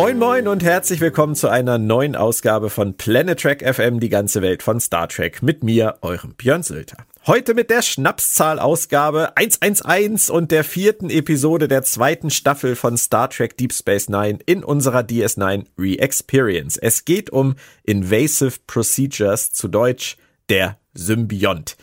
Moin moin und herzlich willkommen zu einer neuen Ausgabe von Planet Trek FM, die ganze Welt von Star Trek mit mir, eurem Björn Sülter. Heute mit der Schnapszahl-Ausgabe 111 und der vierten Episode der zweiten Staffel von Star Trek Deep Space Nine in unserer DS9 Re-Experience. Es geht um Invasive Procedures, zu Deutsch der Symbiont.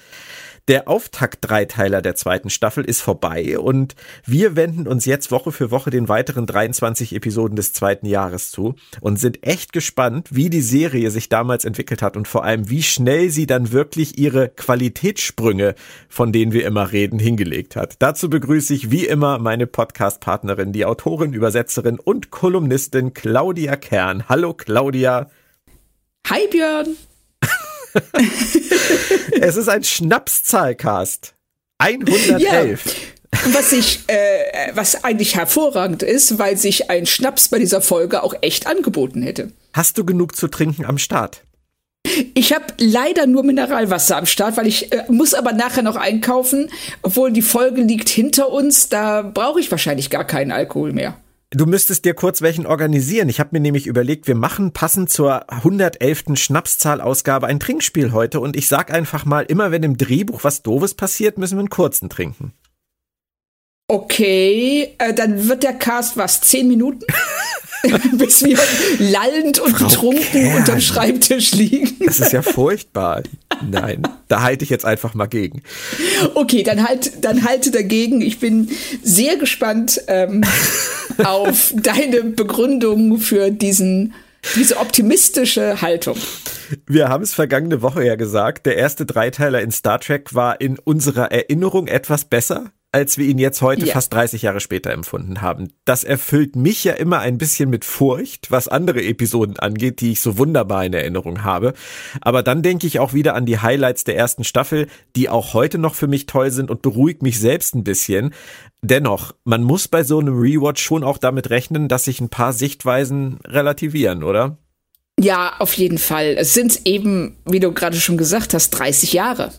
Der Auftakt-Dreiteiler der zweiten Staffel ist vorbei und wir wenden uns jetzt Woche für Woche den weiteren 23 Episoden des zweiten Jahres zu und sind echt gespannt, wie die Serie sich damals entwickelt hat und vor allem, wie schnell sie dann wirklich ihre Qualitätssprünge, von denen wir immer reden, hingelegt hat. Dazu begrüße ich wie immer meine Podcast-Partnerin, die Autorin, Übersetzerin und Kolumnistin Claudia Kern. Hallo Claudia. Hi Björn. es ist ein Schnapszahlcast. 111. Ja. Was ich, äh, was eigentlich hervorragend ist, weil sich ein Schnaps bei dieser Folge auch echt angeboten hätte. Hast du genug zu trinken am Start? Ich habe leider nur Mineralwasser am Start, weil ich äh, muss aber nachher noch einkaufen, obwohl die Folge liegt hinter uns. Da brauche ich wahrscheinlich gar keinen Alkohol mehr. Du müsstest dir kurz welchen organisieren. Ich habe mir nämlich überlegt, wir machen passend zur 111. Schnapszahlausgabe ein Trinkspiel heute und ich sag einfach mal, immer wenn im Drehbuch was doofes passiert, müssen wir einen kurzen trinken. Okay, äh, dann wird der Cast was, zehn Minuten? bis wir lallend und Frau betrunken Kern. unterm Schreibtisch liegen. Das ist ja furchtbar. Nein, da halte ich jetzt einfach mal gegen. Okay, dann halt, dann halte dagegen. Ich bin sehr gespannt ähm, auf deine Begründung für diesen diese optimistische Haltung. Wir haben es vergangene Woche ja gesagt, der erste Dreiteiler in Star Trek war in unserer Erinnerung etwas besser als wir ihn jetzt heute ja. fast 30 Jahre später empfunden haben. Das erfüllt mich ja immer ein bisschen mit Furcht, was andere Episoden angeht, die ich so wunderbar in Erinnerung habe. Aber dann denke ich auch wieder an die Highlights der ersten Staffel, die auch heute noch für mich toll sind und beruhigt mich selbst ein bisschen. Dennoch, man muss bei so einem Rewatch schon auch damit rechnen, dass sich ein paar Sichtweisen relativieren, oder? Ja, auf jeden Fall. Es sind eben, wie du gerade schon gesagt hast, 30 Jahre.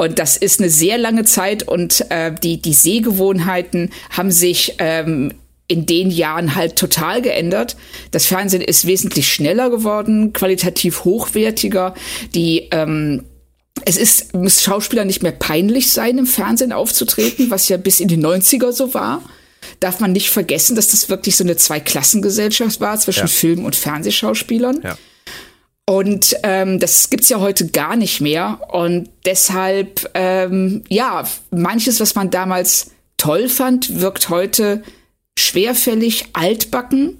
Und das ist eine sehr lange Zeit und äh, die, die Sehgewohnheiten haben sich ähm, in den Jahren halt total geändert. Das Fernsehen ist wesentlich schneller geworden, qualitativ hochwertiger. Die ähm, es ist, muss Schauspieler nicht mehr peinlich sein, im Fernsehen aufzutreten, was ja bis in die 90er so war. Darf man nicht vergessen, dass das wirklich so eine Zweiklassengesellschaft war zwischen ja. Film- und Fernsehschauspielern. Ja. Und ähm, das gibt's ja heute gar nicht mehr. Und deshalb, ähm, ja, manches, was man damals toll fand, wirkt heute schwerfällig, altbacken,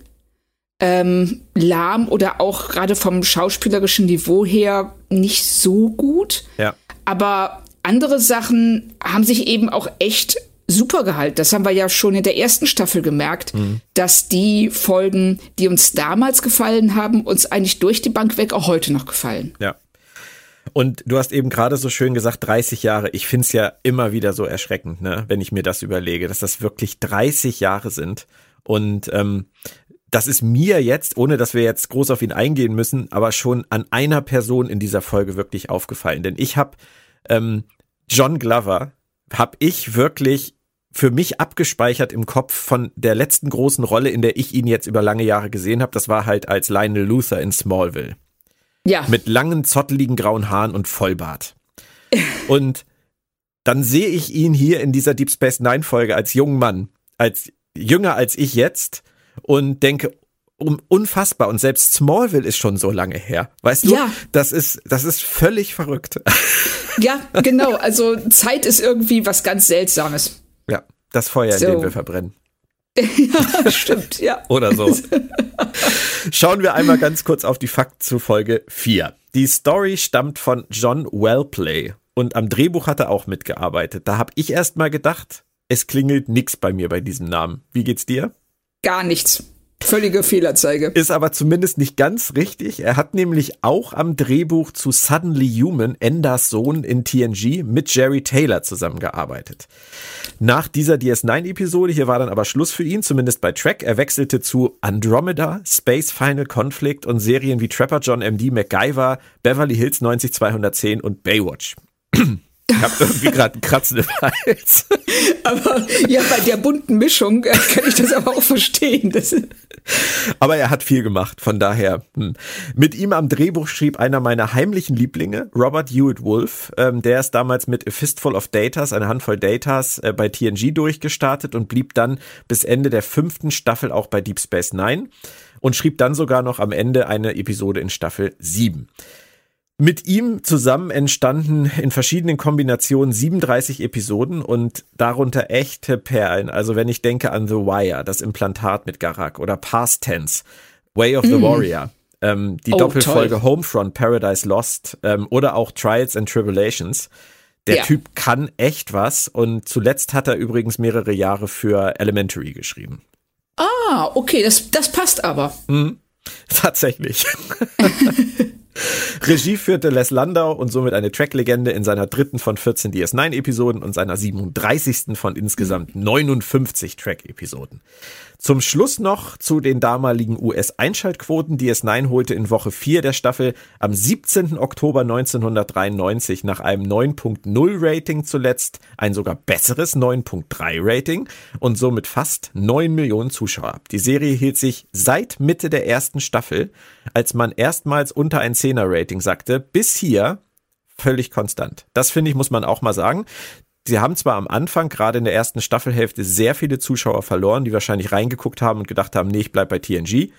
ähm, lahm oder auch gerade vom schauspielerischen Niveau her nicht so gut. Ja. Aber andere Sachen haben sich eben auch echt super gehalten. Das haben wir ja schon in der ersten Staffel gemerkt, mhm. dass die Folgen, die uns damals gefallen haben, uns eigentlich durch die Bank weg auch heute noch gefallen. Ja. Und du hast eben gerade so schön gesagt, 30 Jahre. Ich finde es ja immer wieder so erschreckend, ne, wenn ich mir das überlege, dass das wirklich 30 Jahre sind. Und ähm, das ist mir jetzt, ohne dass wir jetzt groß auf ihn eingehen müssen, aber schon an einer Person in dieser Folge wirklich aufgefallen. Denn ich habe ähm, John Glover, habe ich wirklich für mich abgespeichert im Kopf von der letzten großen Rolle, in der ich ihn jetzt über lange Jahre gesehen habe. Das war halt als Lionel Luther in Smallville. Ja. Mit langen, zotteligen grauen Haaren und Vollbart. und dann sehe ich ihn hier in dieser Deep Space Nine Folge als jungen Mann. als jünger als ich jetzt und denke, um, unfassbar. Und selbst Smallville ist schon so lange her. Weißt du? Ja. Das ist, das ist völlig verrückt. Ja, genau. Also Zeit ist irgendwie was ganz Seltsames. Das Feuer, so. in dem wir verbrennen. ja, stimmt, ja. Oder so. Schauen wir einmal ganz kurz auf die Fakten zu Folge 4. Die Story stammt von John Wellplay und am Drehbuch hat er auch mitgearbeitet. Da habe ich erst mal gedacht, es klingelt nix bei mir bei diesem Namen. Wie geht's dir? Gar nichts. Völlige Fehlerzeige. Ist aber zumindest nicht ganz richtig. Er hat nämlich auch am Drehbuch zu Suddenly Human, Enders Sohn in TNG, mit Jerry Taylor zusammengearbeitet. Nach dieser DS9-Episode, hier war dann aber Schluss für ihn, zumindest bei Track. Er wechselte zu Andromeda, Space Final Conflict und Serien wie Trapper John MD, MacGyver, Beverly Hills 90210 und Baywatch. Ich habe irgendwie gerade einen Kratzen im Hals. Aber ja, bei der bunten Mischung äh, kann ich das aber auch verstehen. Das aber er hat viel gemacht, von daher. Hm. Mit ihm am Drehbuch schrieb einer meiner heimlichen Lieblinge, Robert Hewitt Wolf. Ähm, der ist damals mit A Fistful of Datas, eine Handvoll Datas, äh, bei TNG durchgestartet und blieb dann bis Ende der fünften Staffel auch bei Deep Space Nine und schrieb dann sogar noch am Ende eine Episode in Staffel 7. Mit ihm zusammen entstanden in verschiedenen Kombinationen 37 Episoden und darunter echte Perlen. Also wenn ich denke an The Wire, das Implantat mit Garak oder Past Tense, Way of the mm. Warrior, ähm, die oh, Doppelfolge toll. Homefront, Paradise Lost ähm, oder auch Trials and Tribulations. Der ja. Typ kann echt was und zuletzt hat er übrigens mehrere Jahre für Elementary geschrieben. Ah, okay, das, das passt aber. Mhm. Tatsächlich. Regie führte Les Landau und somit eine Track-Legende in seiner dritten von 14 DS9-Episoden und seiner 37. von insgesamt 59 Track-Episoden. Zum Schluss noch zu den damaligen US-Einschaltquoten. DS9 holte in Woche 4 der Staffel am 17. Oktober 1993 nach einem 9.0 Rating zuletzt ein sogar besseres 9.3 Rating und somit fast 9 Millionen Zuschauer ab. Die Serie hielt sich seit Mitte der ersten Staffel, als man erstmals unter ein 10er Rating sagte, bis hier völlig konstant. Das finde ich, muss man auch mal sagen sie haben zwar am Anfang, gerade in der ersten Staffelhälfte, sehr viele Zuschauer verloren, die wahrscheinlich reingeguckt haben und gedacht haben, nee, ich bleib bei TNG.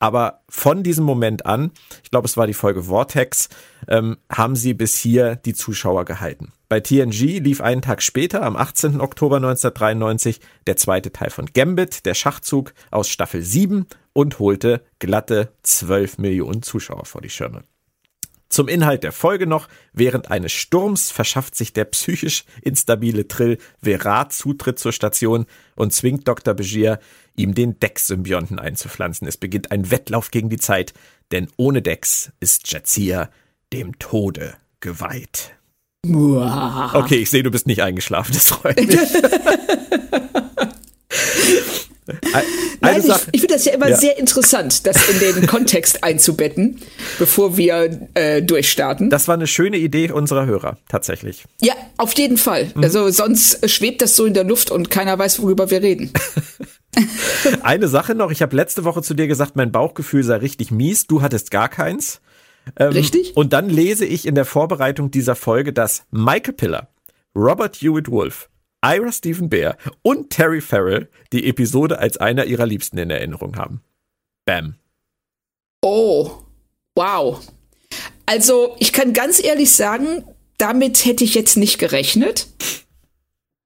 Aber von diesem Moment an, ich glaube, es war die Folge Vortex, ähm, haben sie bis hier die Zuschauer gehalten. Bei TNG lief einen Tag später, am 18. Oktober 1993, der zweite Teil von Gambit, der Schachzug aus Staffel 7 und holte glatte 12 Millionen Zuschauer vor die Schirme. Zum Inhalt der Folge noch. Während eines Sturms verschafft sich der psychisch instabile Trill Verat Zutritt zur Station und zwingt Dr. Begier, ihm den Dex-Symbionten einzupflanzen. Es beginnt ein Wettlauf gegen die Zeit, denn ohne Dex ist Jazia dem Tode geweiht. Okay, ich sehe, du bist nicht eingeschlafen, das freut mich. Nein, ich, ich finde das ja immer ja. sehr interessant, das in den Kontext einzubetten, bevor wir äh, durchstarten. Das war eine schöne Idee unserer Hörer, tatsächlich. Ja, auf jeden Fall. Mhm. Also sonst schwebt das so in der Luft und keiner weiß, worüber wir reden. eine Sache noch, ich habe letzte Woche zu dir gesagt, mein Bauchgefühl sei richtig mies, du hattest gar keins. Ähm, Richtig. Und dann lese ich in der Vorbereitung dieser Folge, dass Michael Piller, Robert Hewitt Wolf, Ira Stephen Bear und Terry Farrell die Episode als einer ihrer Liebsten in Erinnerung haben. Bam. Oh, wow. Also, ich kann ganz ehrlich sagen, damit hätte ich jetzt nicht gerechnet.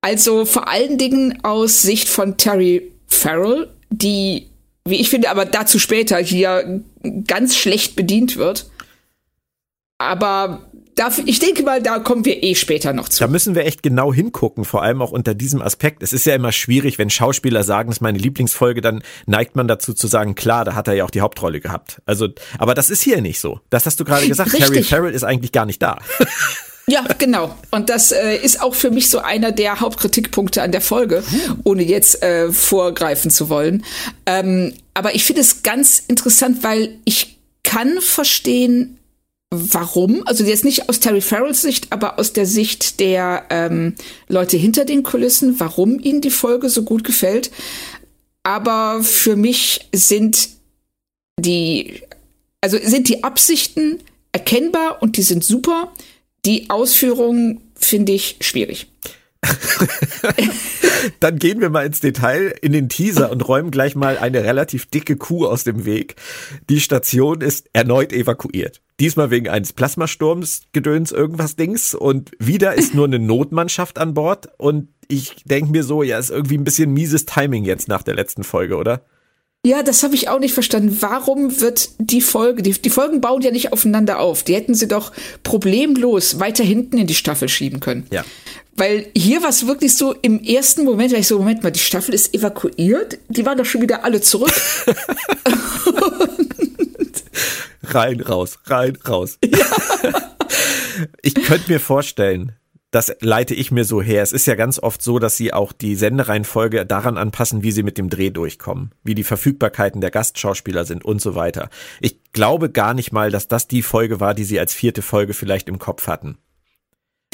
Also vor allen Dingen aus Sicht von Terry Farrell, die, wie ich finde, aber dazu später hier ganz schlecht bedient wird. Aber ich denke mal, da kommen wir eh später noch zu. Da müssen wir echt genau hingucken, vor allem auch unter diesem Aspekt. Es ist ja immer schwierig, wenn Schauspieler sagen, das ist meine Lieblingsfolge, dann neigt man dazu zu sagen, klar, da hat er ja auch die Hauptrolle gehabt. Also, aber das ist hier nicht so. Das hast du gerade gesagt. Richtig. Harry Farrell ist eigentlich gar nicht da. Ja, genau. Und das äh, ist auch für mich so einer der Hauptkritikpunkte an der Folge, ohne jetzt äh, vorgreifen zu wollen. Ähm, aber ich finde es ganz interessant, weil ich kann verstehen, warum, also jetzt nicht aus Terry Farrells Sicht, aber aus der Sicht der ähm, Leute hinter den Kulissen, warum ihnen die Folge so gut gefällt. Aber für mich sind die, also sind die Absichten erkennbar und die sind super. Die Ausführungen finde ich schwierig. Dann gehen wir mal ins Detail in den Teaser und räumen gleich mal eine relativ dicke Kuh aus dem Weg. Die Station ist erneut evakuiert. Diesmal wegen eines Plasmasturms, Gedöns, irgendwas Dings. Und wieder ist nur eine Notmannschaft an Bord. Und ich denke mir so, ja, ist irgendwie ein bisschen mieses Timing jetzt nach der letzten Folge, oder? Ja, das habe ich auch nicht verstanden. Warum wird die Folge, die, die Folgen bauen ja nicht aufeinander auf. Die hätten sie doch problemlos weiter hinten in die Staffel schieben können. Ja. Weil hier war es wirklich so im ersten Moment, weil ich so, Moment mal, die Staffel ist evakuiert, die waren doch schon wieder alle zurück. rein, raus, rein, raus. Ja. ich könnte mir vorstellen, das leite ich mir so her. Es ist ja ganz oft so, dass sie auch die Sendereihenfolge daran anpassen, wie sie mit dem Dreh durchkommen, wie die Verfügbarkeiten der Gastschauspieler sind und so weiter. Ich glaube gar nicht mal, dass das die Folge war, die sie als vierte Folge vielleicht im Kopf hatten.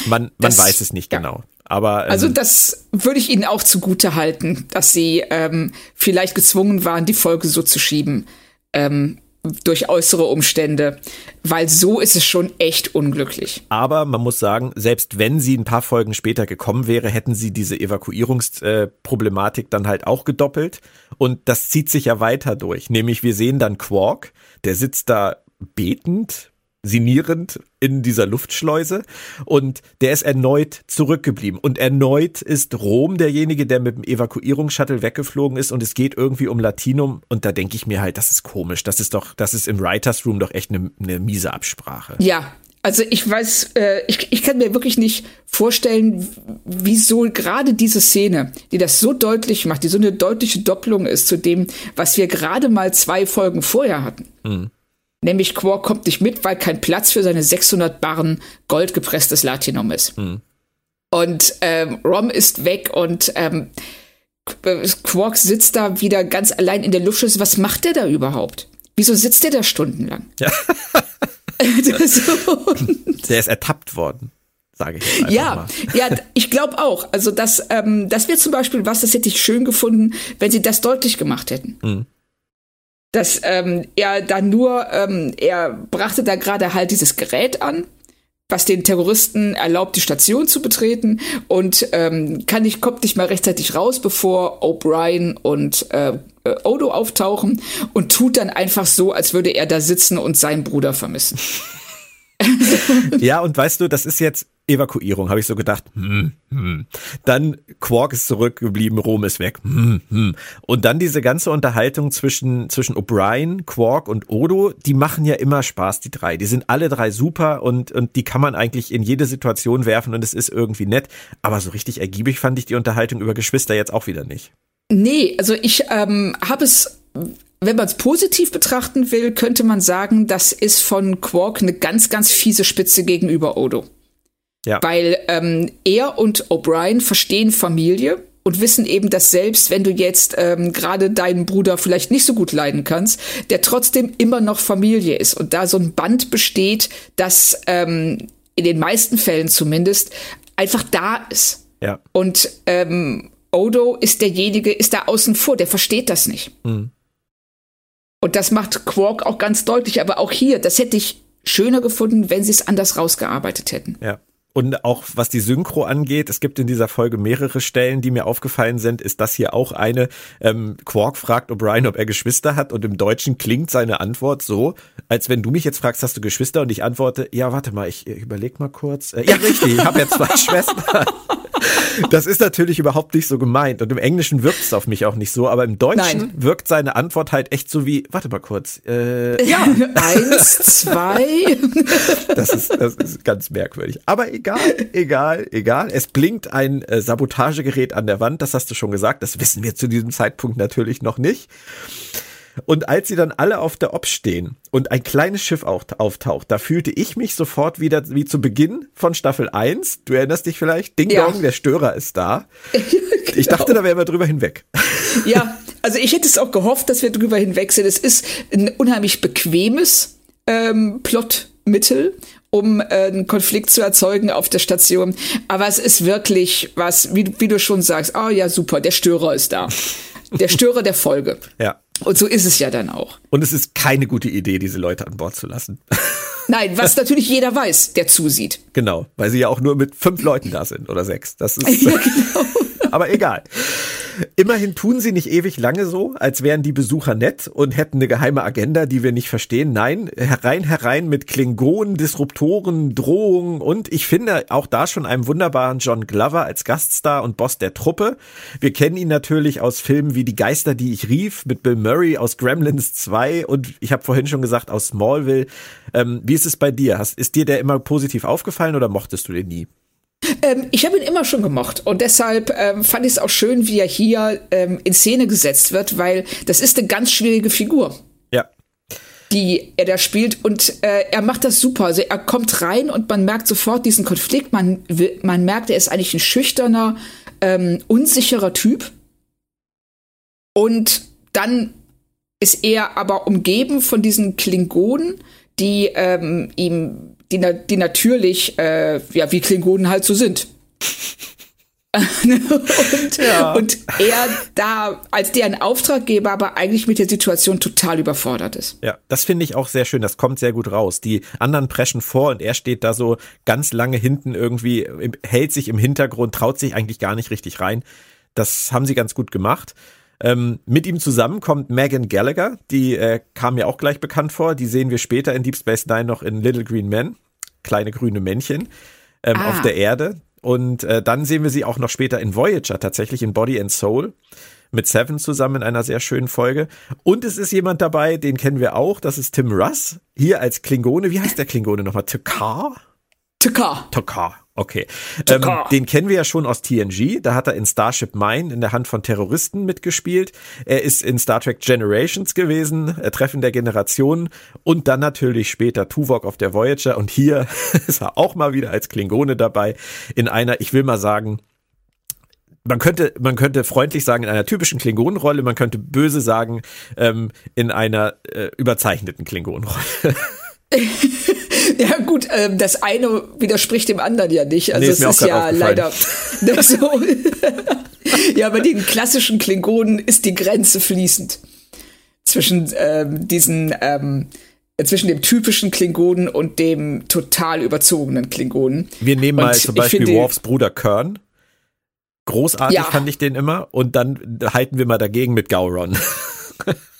Man, man das, weiß es nicht ja. genau. Aber, ähm, also das würde ich Ihnen auch zugute halten, dass Sie ähm, vielleicht gezwungen waren, die Folge so zu schieben. Ähm, durch äußere Umstände, weil so ist es schon echt unglücklich. Aber man muss sagen, selbst wenn sie ein paar Folgen später gekommen wäre, hätten sie diese Evakuierungsproblematik dann halt auch gedoppelt. Und das zieht sich ja weiter durch. Nämlich wir sehen dann Quark, der sitzt da betend sinierend in dieser Luftschleuse. Und der ist erneut zurückgeblieben. Und erneut ist Rom derjenige, der mit dem Evakuierungsshuttle weggeflogen ist. Und es geht irgendwie um Latinum. Und da denke ich mir halt, das ist komisch, das ist doch, das ist im Writers Room doch echt eine, eine miese Absprache. Ja, also ich weiß, äh, ich, ich kann mir wirklich nicht vorstellen, wieso gerade diese Szene, die das so deutlich macht, die so eine deutliche Doppelung ist zu dem, was wir gerade mal zwei Folgen vorher hatten. Mhm Nämlich Quark kommt nicht mit, weil kein Platz für seine 600 Barren goldgepresstes Latinum ist. Mhm. Und ähm, Rom ist weg und ähm, Quark sitzt da wieder ganz allein in der Luft. Was macht der da überhaupt? Wieso sitzt der da stundenlang? Ja. der ist ertappt worden sage ich. Ja, mal. ja, ich glaube auch. Also das, ähm, das wäre zum Beispiel was, das hätte ich schön gefunden, wenn sie das deutlich gemacht hätten. Mhm dass ähm, er dann nur, ähm, er brachte da gerade halt dieses Gerät an, was den Terroristen erlaubt, die Station zu betreten und ähm, kann nicht, kommt nicht mal rechtzeitig raus, bevor O'Brien und äh, äh, Odo auftauchen und tut dann einfach so, als würde er da sitzen und seinen Bruder vermissen. ja, und weißt du, das ist jetzt Evakuierung, habe ich so gedacht. Hm, hm. Dann Quark ist zurückgeblieben, Rom ist weg. Hm, hm. Und dann diese ganze Unterhaltung zwischen, zwischen O'Brien, Quark und Odo, die machen ja immer Spaß, die drei. Die sind alle drei super und, und die kann man eigentlich in jede Situation werfen und es ist irgendwie nett. Aber so richtig ergiebig fand ich die Unterhaltung über Geschwister jetzt auch wieder nicht. Nee, also ich ähm, habe es wenn man es positiv betrachten will, könnte man sagen, das ist von Quark eine ganz, ganz fiese Spitze gegenüber Odo. Ja. Weil ähm, er und O'Brien verstehen Familie und wissen eben, dass selbst wenn du jetzt ähm, gerade deinen Bruder vielleicht nicht so gut leiden kannst, der trotzdem immer noch Familie ist und da so ein Band besteht, das ähm, in den meisten Fällen zumindest einfach da ist. Ja. Und ähm, Odo ist derjenige, ist da außen vor, der versteht das nicht. Mhm. Und das macht Quark auch ganz deutlich, aber auch hier, das hätte ich schöner gefunden, wenn sie es anders rausgearbeitet hätten. Ja. Und auch was die Synchro angeht, es gibt in dieser Folge mehrere Stellen, die mir aufgefallen sind, ist das hier auch eine. Ähm, Quark fragt O'Brien, ob er Geschwister hat und im Deutschen klingt seine Antwort so, als wenn du mich jetzt fragst, hast du Geschwister? Und ich antworte, ja, warte mal, ich, ich überleg mal kurz. Äh, ja, richtig, ich habe ja zwei Schwestern. Das ist natürlich überhaupt nicht so gemeint. Und im Englischen wirkt es auf mich auch nicht so, aber im Deutschen Nein. wirkt seine Antwort halt echt so wie, warte mal kurz. Äh, ja, eins, zwei. Das ist, das ist ganz merkwürdig. Aber egal, egal, egal. Es blinkt ein äh, Sabotagegerät an der Wand, das hast du schon gesagt. Das wissen wir zu diesem Zeitpunkt natürlich noch nicht. Und als sie dann alle auf der Ob stehen und ein kleines Schiff auftaucht, da fühlte ich mich sofort wieder wie zu Beginn von Staffel 1. Du erinnerst dich vielleicht? Ding ja. Dong, der Störer ist da. genau. Ich dachte, da wären wir drüber hinweg. Ja, also ich hätte es auch gehofft, dass wir drüber hinweg sind. Es ist ein unheimlich bequemes ähm, Plotmittel um äh, einen Konflikt zu erzeugen auf der Station. Aber es ist wirklich was, wie, wie du schon sagst, oh ja, super, der Störer ist da. Der Störer der Folge. Ja. Und so ist es ja dann auch. Und es ist keine gute Idee, diese Leute an Bord zu lassen. Nein, was natürlich jeder weiß, der zusieht. Genau, weil sie ja auch nur mit fünf Leuten da sind oder sechs. Das ist. ja, genau. aber egal. Immerhin tun sie nicht ewig lange so, als wären die Besucher nett und hätten eine geheime Agenda, die wir nicht verstehen. Nein, herein, herein mit Klingonen, Disruptoren, Drohungen und ich finde auch da schon einen wunderbaren John Glover als Gaststar und Boss der Truppe. Wir kennen ihn natürlich aus Filmen wie Die Geister, die ich rief, mit Bill Murray aus Gremlins 2 und ich habe vorhin schon gesagt aus Smallville. Ähm, wie ist es bei dir? Hast, ist dir der immer positiv aufgefallen oder mochtest du den nie? Ähm, ich habe ihn immer schon gemocht und deshalb ähm, fand ich es auch schön, wie er hier ähm, in Szene gesetzt wird, weil das ist eine ganz schwierige Figur. Ja. Die er da spielt und äh, er macht das super. Also er kommt rein und man merkt sofort diesen Konflikt. Man, man merkt, er ist eigentlich ein schüchterner, ähm, unsicherer Typ. Und dann ist er aber umgeben von diesen Klingonen, die ähm, ihm die, die natürlich, äh, ja, wie Klingonen halt so sind. und, ja. und er da als deren Auftraggeber aber eigentlich mit der Situation total überfordert ist. Ja, das finde ich auch sehr schön. Das kommt sehr gut raus. Die anderen preschen vor und er steht da so ganz lange hinten irgendwie, hält sich im Hintergrund, traut sich eigentlich gar nicht richtig rein. Das haben sie ganz gut gemacht. Ähm, mit ihm zusammen kommt Megan Gallagher, die äh, kam mir auch gleich bekannt vor. Die sehen wir später in Deep Space Nine noch in Little Green Men kleine grüne Männchen ähm, ah. auf der Erde. Und äh, dann sehen wir sie auch noch später in Voyager, tatsächlich in Body and Soul mit Seven zusammen in einer sehr schönen Folge. Und es ist jemand dabei, den kennen wir auch, das ist Tim Russ, hier als Klingone. Wie heißt der Klingone nochmal? Takar? Takar. Takar. Okay. Ähm, den kennen wir ja schon aus TNG. Da hat er in Starship Mine in der Hand von Terroristen mitgespielt. Er ist in Star Trek Generations gewesen, äh, Treffen der Generationen und dann natürlich später Tuvok auf der Voyager. Und hier ist er auch mal wieder als Klingone dabei in einer, ich will mal sagen, man könnte, man könnte freundlich sagen, in einer typischen Klingonenrolle, man könnte böse sagen, ähm, in einer äh, überzeichneten Klingonenrolle. ja gut, ähm, das eine widerspricht dem anderen ja nicht. Also nee, es ist, ist ja leider so. ja, bei den klassischen Klingonen ist die Grenze fließend zwischen ähm, diesen ähm, zwischen dem typischen Klingonen und dem total überzogenen Klingonen. Wir nehmen und mal zum Beispiel Worfs Bruder Kern. Großartig ja. fand ich den immer. Und dann halten wir mal dagegen mit Gauron.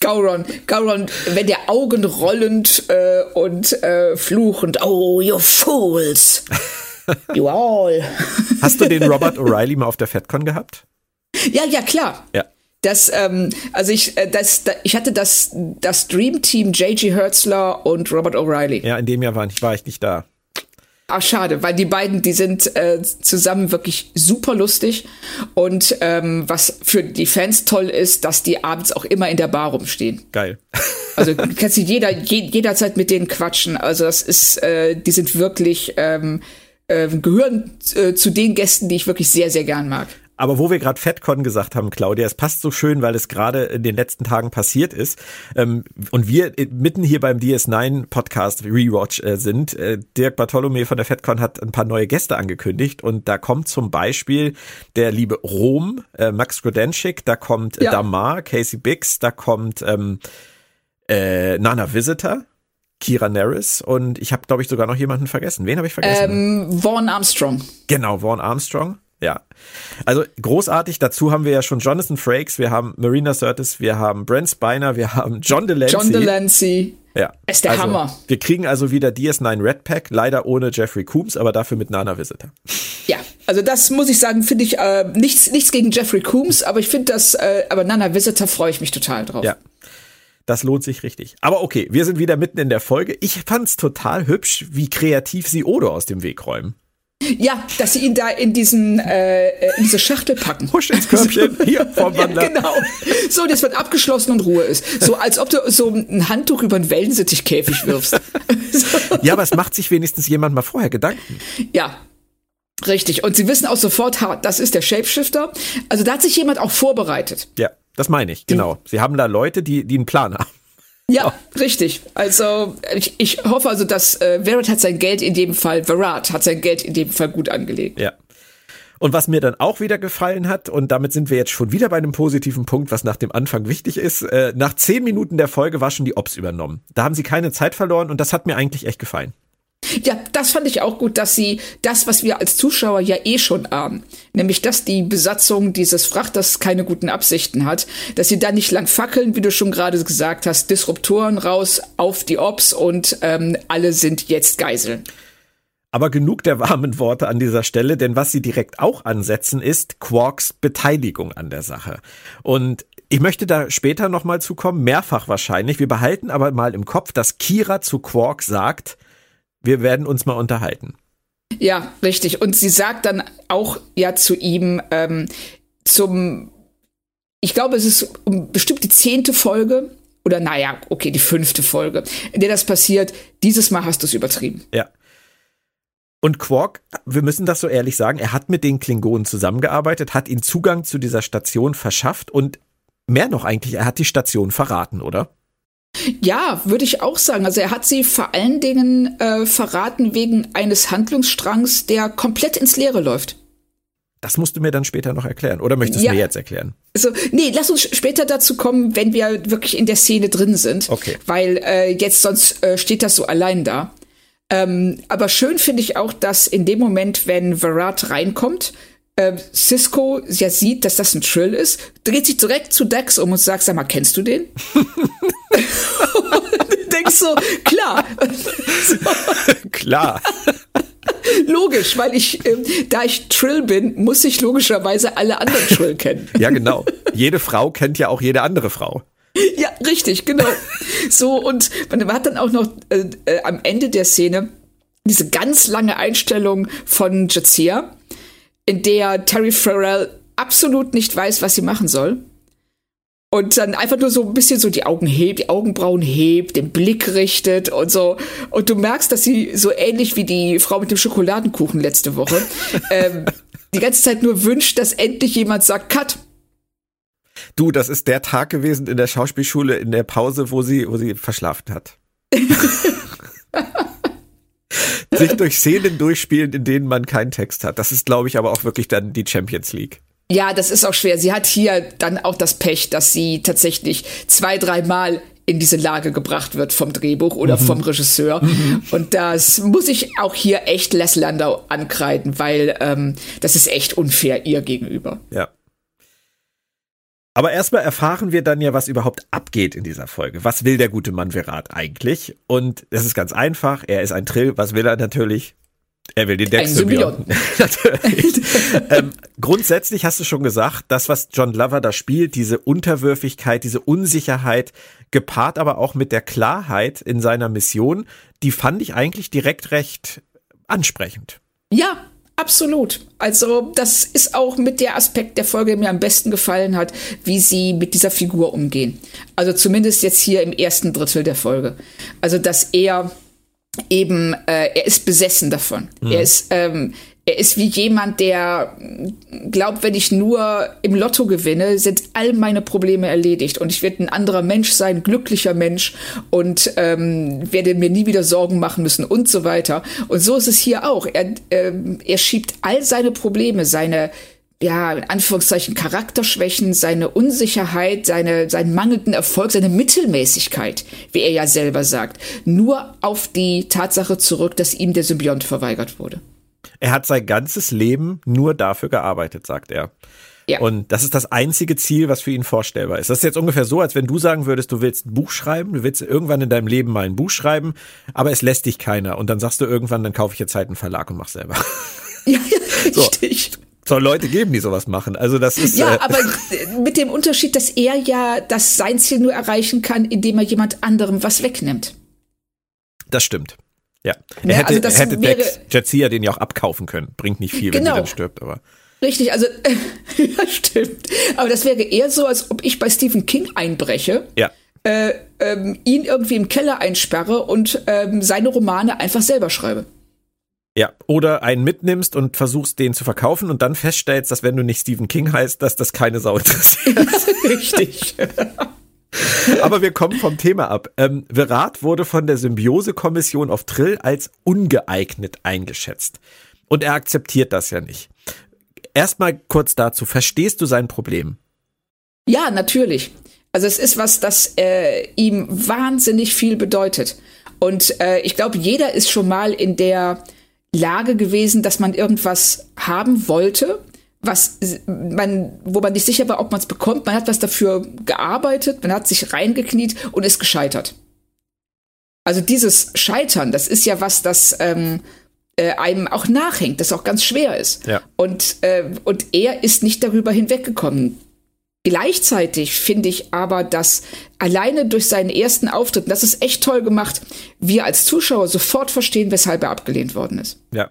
Gauron, Gauron, wenn der Augen rollend äh, und äh, fluchend, oh, you fools. You all. Hast du den Robert O'Reilly mal auf der FedCon gehabt? Ja, ja, klar. Ja. Das, ähm, also ich, äh, das, da, ich hatte das, das Dream Team J.G. Hertzler und Robert O'Reilly. Ja, in dem Jahr war ich, war ich nicht da. Ach, schade, weil die beiden, die sind äh, zusammen wirklich super lustig. Und ähm, was für die Fans toll ist, dass die abends auch immer in der Bar rumstehen. Geil. Also kannst du jeder, je, jederzeit mit denen quatschen. Also das ist, äh, die sind wirklich, ähm, äh, gehören zu den Gästen, die ich wirklich sehr, sehr gern mag. Aber wo wir gerade FedCon gesagt haben, Claudia, es passt so schön, weil es gerade in den letzten Tagen passiert ist. Ähm, und wir mitten hier beim DS9 Podcast Rewatch äh, sind. Äh, Dirk Bartholomä von der FedCon hat ein paar neue Gäste angekündigt. Und da kommt zum Beispiel der liebe Rom, äh, Max Grodenschik, da kommt ja. Damar, Casey Biggs, da kommt ähm, äh, Nana Visitor. Kira Nerys und ich habe, glaube ich, sogar noch jemanden vergessen. Wen habe ich vergessen? Ähm, Vaughn Armstrong. Genau, Vaughn Armstrong. Ja. Also großartig. Dazu haben wir ja schon Jonathan Frakes, wir haben Marina Sirtis, wir haben Brent Spiner, wir haben John Delancey. John Delancey. Ja. Ist der also, Hammer. Wir kriegen also wieder DS9 Red Pack, leider ohne Jeffrey Coombs, aber dafür mit Nana Visitor. Ja, also das muss ich sagen, finde ich äh, nichts, nichts gegen Jeffrey Coombs, aber ich finde das, äh, aber Nana Visitor freue ich mich total drauf. Ja. Das lohnt sich richtig. Aber okay, wir sind wieder mitten in der Folge. Ich fand's total hübsch, wie kreativ sie Odo aus dem Weg räumen. Ja, dass sie ihn da in diesen äh, in diese Schachtel packen. Husch ins Körbchen, hier vom Wander. Ja, genau. So, das wird abgeschlossen und Ruhe ist. So, als ob du so ein Handtuch über einen Wellensittichkäfig wirfst. so. Ja, aber es macht sich wenigstens jemand mal vorher Gedanken. Ja, Richtig. Und sie wissen auch sofort, das ist der Shapeshifter. Also da hat sich jemand auch vorbereitet. Ja, das meine ich, genau. Sie haben da Leute, die, die einen Plan haben. Ja, oh. richtig. Also ich, ich hoffe also, dass äh, Verrat hat sein Geld in dem Fall, Verrat hat sein Geld in dem Fall gut angelegt. Ja. Und was mir dann auch wieder gefallen hat, und damit sind wir jetzt schon wieder bei einem positiven Punkt, was nach dem Anfang wichtig ist, äh, nach zehn Minuten der Folge war schon die Ops übernommen. Da haben sie keine Zeit verloren und das hat mir eigentlich echt gefallen. Ja, das fand ich auch gut, dass sie das, was wir als Zuschauer ja eh schon ahnen, nämlich dass die Besatzung dieses Frachters keine guten Absichten hat, dass sie da nicht lang fackeln, wie du schon gerade gesagt hast, Disruptoren raus auf die Ops und ähm, alle sind jetzt Geiseln. Aber genug der warmen Worte an dieser Stelle, denn was sie direkt auch ansetzen, ist Quarks Beteiligung an der Sache. Und ich möchte da später nochmal zukommen, mehrfach wahrscheinlich. Wir behalten aber mal im Kopf, dass Kira zu Quark sagt, wir werden uns mal unterhalten. Ja, richtig. Und sie sagt dann auch ja zu ihm ähm, zum, ich glaube, es ist bestimmt die zehnte Folge oder naja, okay, die fünfte Folge, in der das passiert. Dieses Mal hast du es übertrieben. Ja. Und Quark, wir müssen das so ehrlich sagen, er hat mit den Klingonen zusammengearbeitet, hat ihnen Zugang zu dieser Station verschafft und mehr noch eigentlich, er hat die Station verraten, oder? Ja, würde ich auch sagen. Also er hat sie vor allen Dingen äh, verraten wegen eines Handlungsstrangs, der komplett ins Leere läuft. Das musst du mir dann später noch erklären. Oder möchtest du ja. mir jetzt erklären? Also, nee, lass uns später dazu kommen, wenn wir wirklich in der Szene drin sind. Okay. Weil äh, jetzt sonst äh, steht das so allein da. Ähm, aber schön finde ich auch, dass in dem Moment, wenn Verrat reinkommt, äh, Cisco ja sieht, dass das ein Trill ist, dreht sich direkt zu Dex um und sagt, sag mal, kennst du den? und du denkst so, klar. klar. Logisch, weil ich, ähm, da ich Trill bin, muss ich logischerweise alle anderen Trill kennen. ja, genau. Jede Frau kennt ja auch jede andere Frau. Ja, richtig, genau. So, und man hat dann auch noch äh, äh, am Ende der Szene diese ganz lange Einstellung von Jazia, in der Terry Farrell absolut nicht weiß, was sie machen soll. Und dann einfach nur so ein bisschen so die Augen hebt, die Augenbrauen hebt, den Blick richtet und so. Und du merkst, dass sie so ähnlich wie die Frau mit dem Schokoladenkuchen letzte Woche ähm, die ganze Zeit nur wünscht, dass endlich jemand sagt, Cut. Du, das ist der Tag gewesen in der Schauspielschule in der Pause, wo sie, wo sie verschlafen hat. sich durch Szenen durchspielen, in denen man keinen Text hat. Das ist, glaube ich, aber auch wirklich dann die Champions League. Ja, das ist auch schwer. Sie hat hier dann auch das Pech, dass sie tatsächlich zwei, dreimal in diese Lage gebracht wird vom Drehbuch oder mhm. vom Regisseur. Mhm. Und das muss ich auch hier echt Les Landau ankreiden, weil ähm, das ist echt unfair ihr gegenüber. Ja. Aber erstmal erfahren wir dann ja, was überhaupt abgeht in dieser Folge. Was will der gute Mann Verat eigentlich? Und es ist ganz einfach. Er ist ein Trill. Was will er natürlich? Er will den Dex-Symbionten. ähm, grundsätzlich hast du schon gesagt, das, was John Lover da spielt, diese Unterwürfigkeit, diese Unsicherheit, gepaart aber auch mit der Klarheit in seiner Mission, die fand ich eigentlich direkt recht ansprechend. Ja, Absolut. Also das ist auch mit der Aspekt der Folge, der mir am besten gefallen hat, wie sie mit dieser Figur umgehen. Also zumindest jetzt hier im ersten Drittel der Folge. Also dass er eben, äh, er ist besessen davon. Mhm. Er ist, ähm, er ist wie jemand, der glaubt, wenn ich nur im Lotto gewinne, sind all meine Probleme erledigt und ich werde ein anderer Mensch sein, glücklicher Mensch und ähm, werde mir nie wieder Sorgen machen müssen und so weiter. Und so ist es hier auch. Er, ähm, er schiebt all seine Probleme, seine ja, in Anführungszeichen Charakterschwächen, seine Unsicherheit, seine, seinen mangelnden Erfolg, seine Mittelmäßigkeit, wie er ja selber sagt, nur auf die Tatsache zurück, dass ihm der Symbiont verweigert wurde. Er hat sein ganzes Leben nur dafür gearbeitet, sagt er. Ja. Und das ist das einzige Ziel, was für ihn vorstellbar ist. Das ist jetzt ungefähr so, als wenn du sagen würdest, du willst ein Buch schreiben, du willst irgendwann in deinem Leben mal ein Buch schreiben, aber es lässt dich keiner. Und dann sagst du irgendwann, dann kaufe ich jetzt halt einen Verlag und mach selber. Ja, ja richtig. So. Soll Leute geben, die sowas machen. Also das ist. Ja, äh, aber mit dem Unterschied, dass er ja das sein Ziel nur erreichen kann, indem er jemand anderem was wegnimmt. Das stimmt. Ja. Er ja, hätte, also das hätte wäre, Jetsia den ja auch abkaufen können. Bringt nicht viel, genau. wenn sie dann stirbt, aber. Richtig, also ja, stimmt. Aber das wäre eher so, als ob ich bei Stephen King einbreche. Ja. Äh, ähm, ihn irgendwie im Keller einsperre und ähm, seine Romane einfach selber schreibe. Ja, oder einen mitnimmst und versuchst, den zu verkaufen und dann feststellst, dass wenn du nicht Stephen King heißt, dass das keine Sau interessiert. Richtig. Aber wir kommen vom Thema ab. Ähm, Virat wurde von der Symbiose-Kommission auf Trill als ungeeignet eingeschätzt. Und er akzeptiert das ja nicht. Erstmal kurz dazu, verstehst du sein Problem? Ja, natürlich. Also es ist was, das äh, ihm wahnsinnig viel bedeutet. Und äh, ich glaube, jeder ist schon mal in der Lage gewesen, dass man irgendwas haben wollte, was man, wo man nicht sicher war, ob man es bekommt. Man hat was dafür gearbeitet, man hat sich reingekniet und ist gescheitert. Also dieses Scheitern, das ist ja was, das ähm, äh, einem auch nachhängt, das auch ganz schwer ist. Ja. Und, äh, und er ist nicht darüber hinweggekommen. Gleichzeitig finde ich aber, dass alleine durch seinen ersten Auftritt, das ist echt toll gemacht, wir als Zuschauer sofort verstehen, weshalb er abgelehnt worden ist. Ja.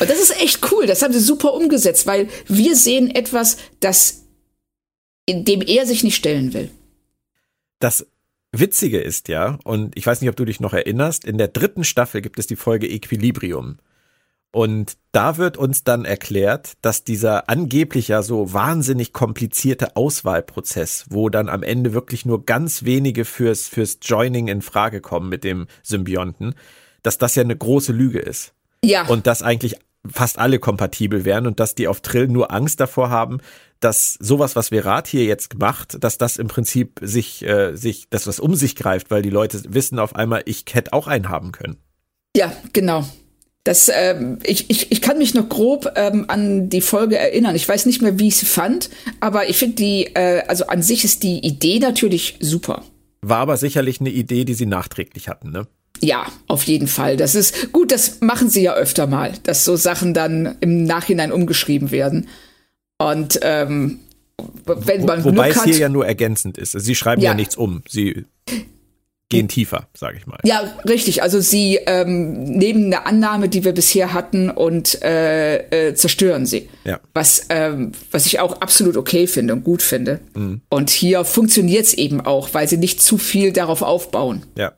Und das ist echt cool. Das haben sie super umgesetzt, weil wir sehen etwas, das in dem er sich nicht stellen will. Das Witzige ist ja, und ich weiß nicht, ob du dich noch erinnerst, in der dritten Staffel gibt es die Folge Equilibrium. Und da wird uns dann erklärt, dass dieser angeblich ja so wahnsinnig komplizierte Auswahlprozess, wo dann am Ende wirklich nur ganz wenige fürs, fürs Joining in Frage kommen mit dem Symbionten, dass das ja eine große Lüge ist. Ja. Und dass eigentlich fast alle kompatibel wären und dass die auf Trill nur Angst davor haben, dass sowas, was Verat hier jetzt macht, dass das im Prinzip sich, äh, sich, dass das um sich greift, weil die Leute wissen auf einmal, ich hätte auch einen haben können. Ja, genau. Das, ähm, ich, ich, ich kann mich noch grob ähm, an die Folge erinnern. Ich weiß nicht mehr, wie ich sie fand, aber ich finde die, äh, also an sich ist die Idee natürlich super. War aber sicherlich eine Idee, die sie nachträglich hatten, ne? Ja, auf jeden Fall. Das ist gut, das machen sie ja öfter mal, dass so Sachen dann im Nachhinein umgeschrieben werden. Und ähm, wenn man Wo, wobei Glück es hier hat, ja nur ergänzend ist. Sie schreiben ja, Ja. nichts um. Sie gehen tiefer, sage ich mal. Ja, richtig. Also sie ähm, nehmen eine Annahme, die wir bisher hatten, und äh, äh, zerstören sie. Ja. Was, ähm, was ich auch absolut okay finde und gut finde. Und hier funktioniert es eben auch, weil sie nicht zu viel darauf aufbauen. Ja.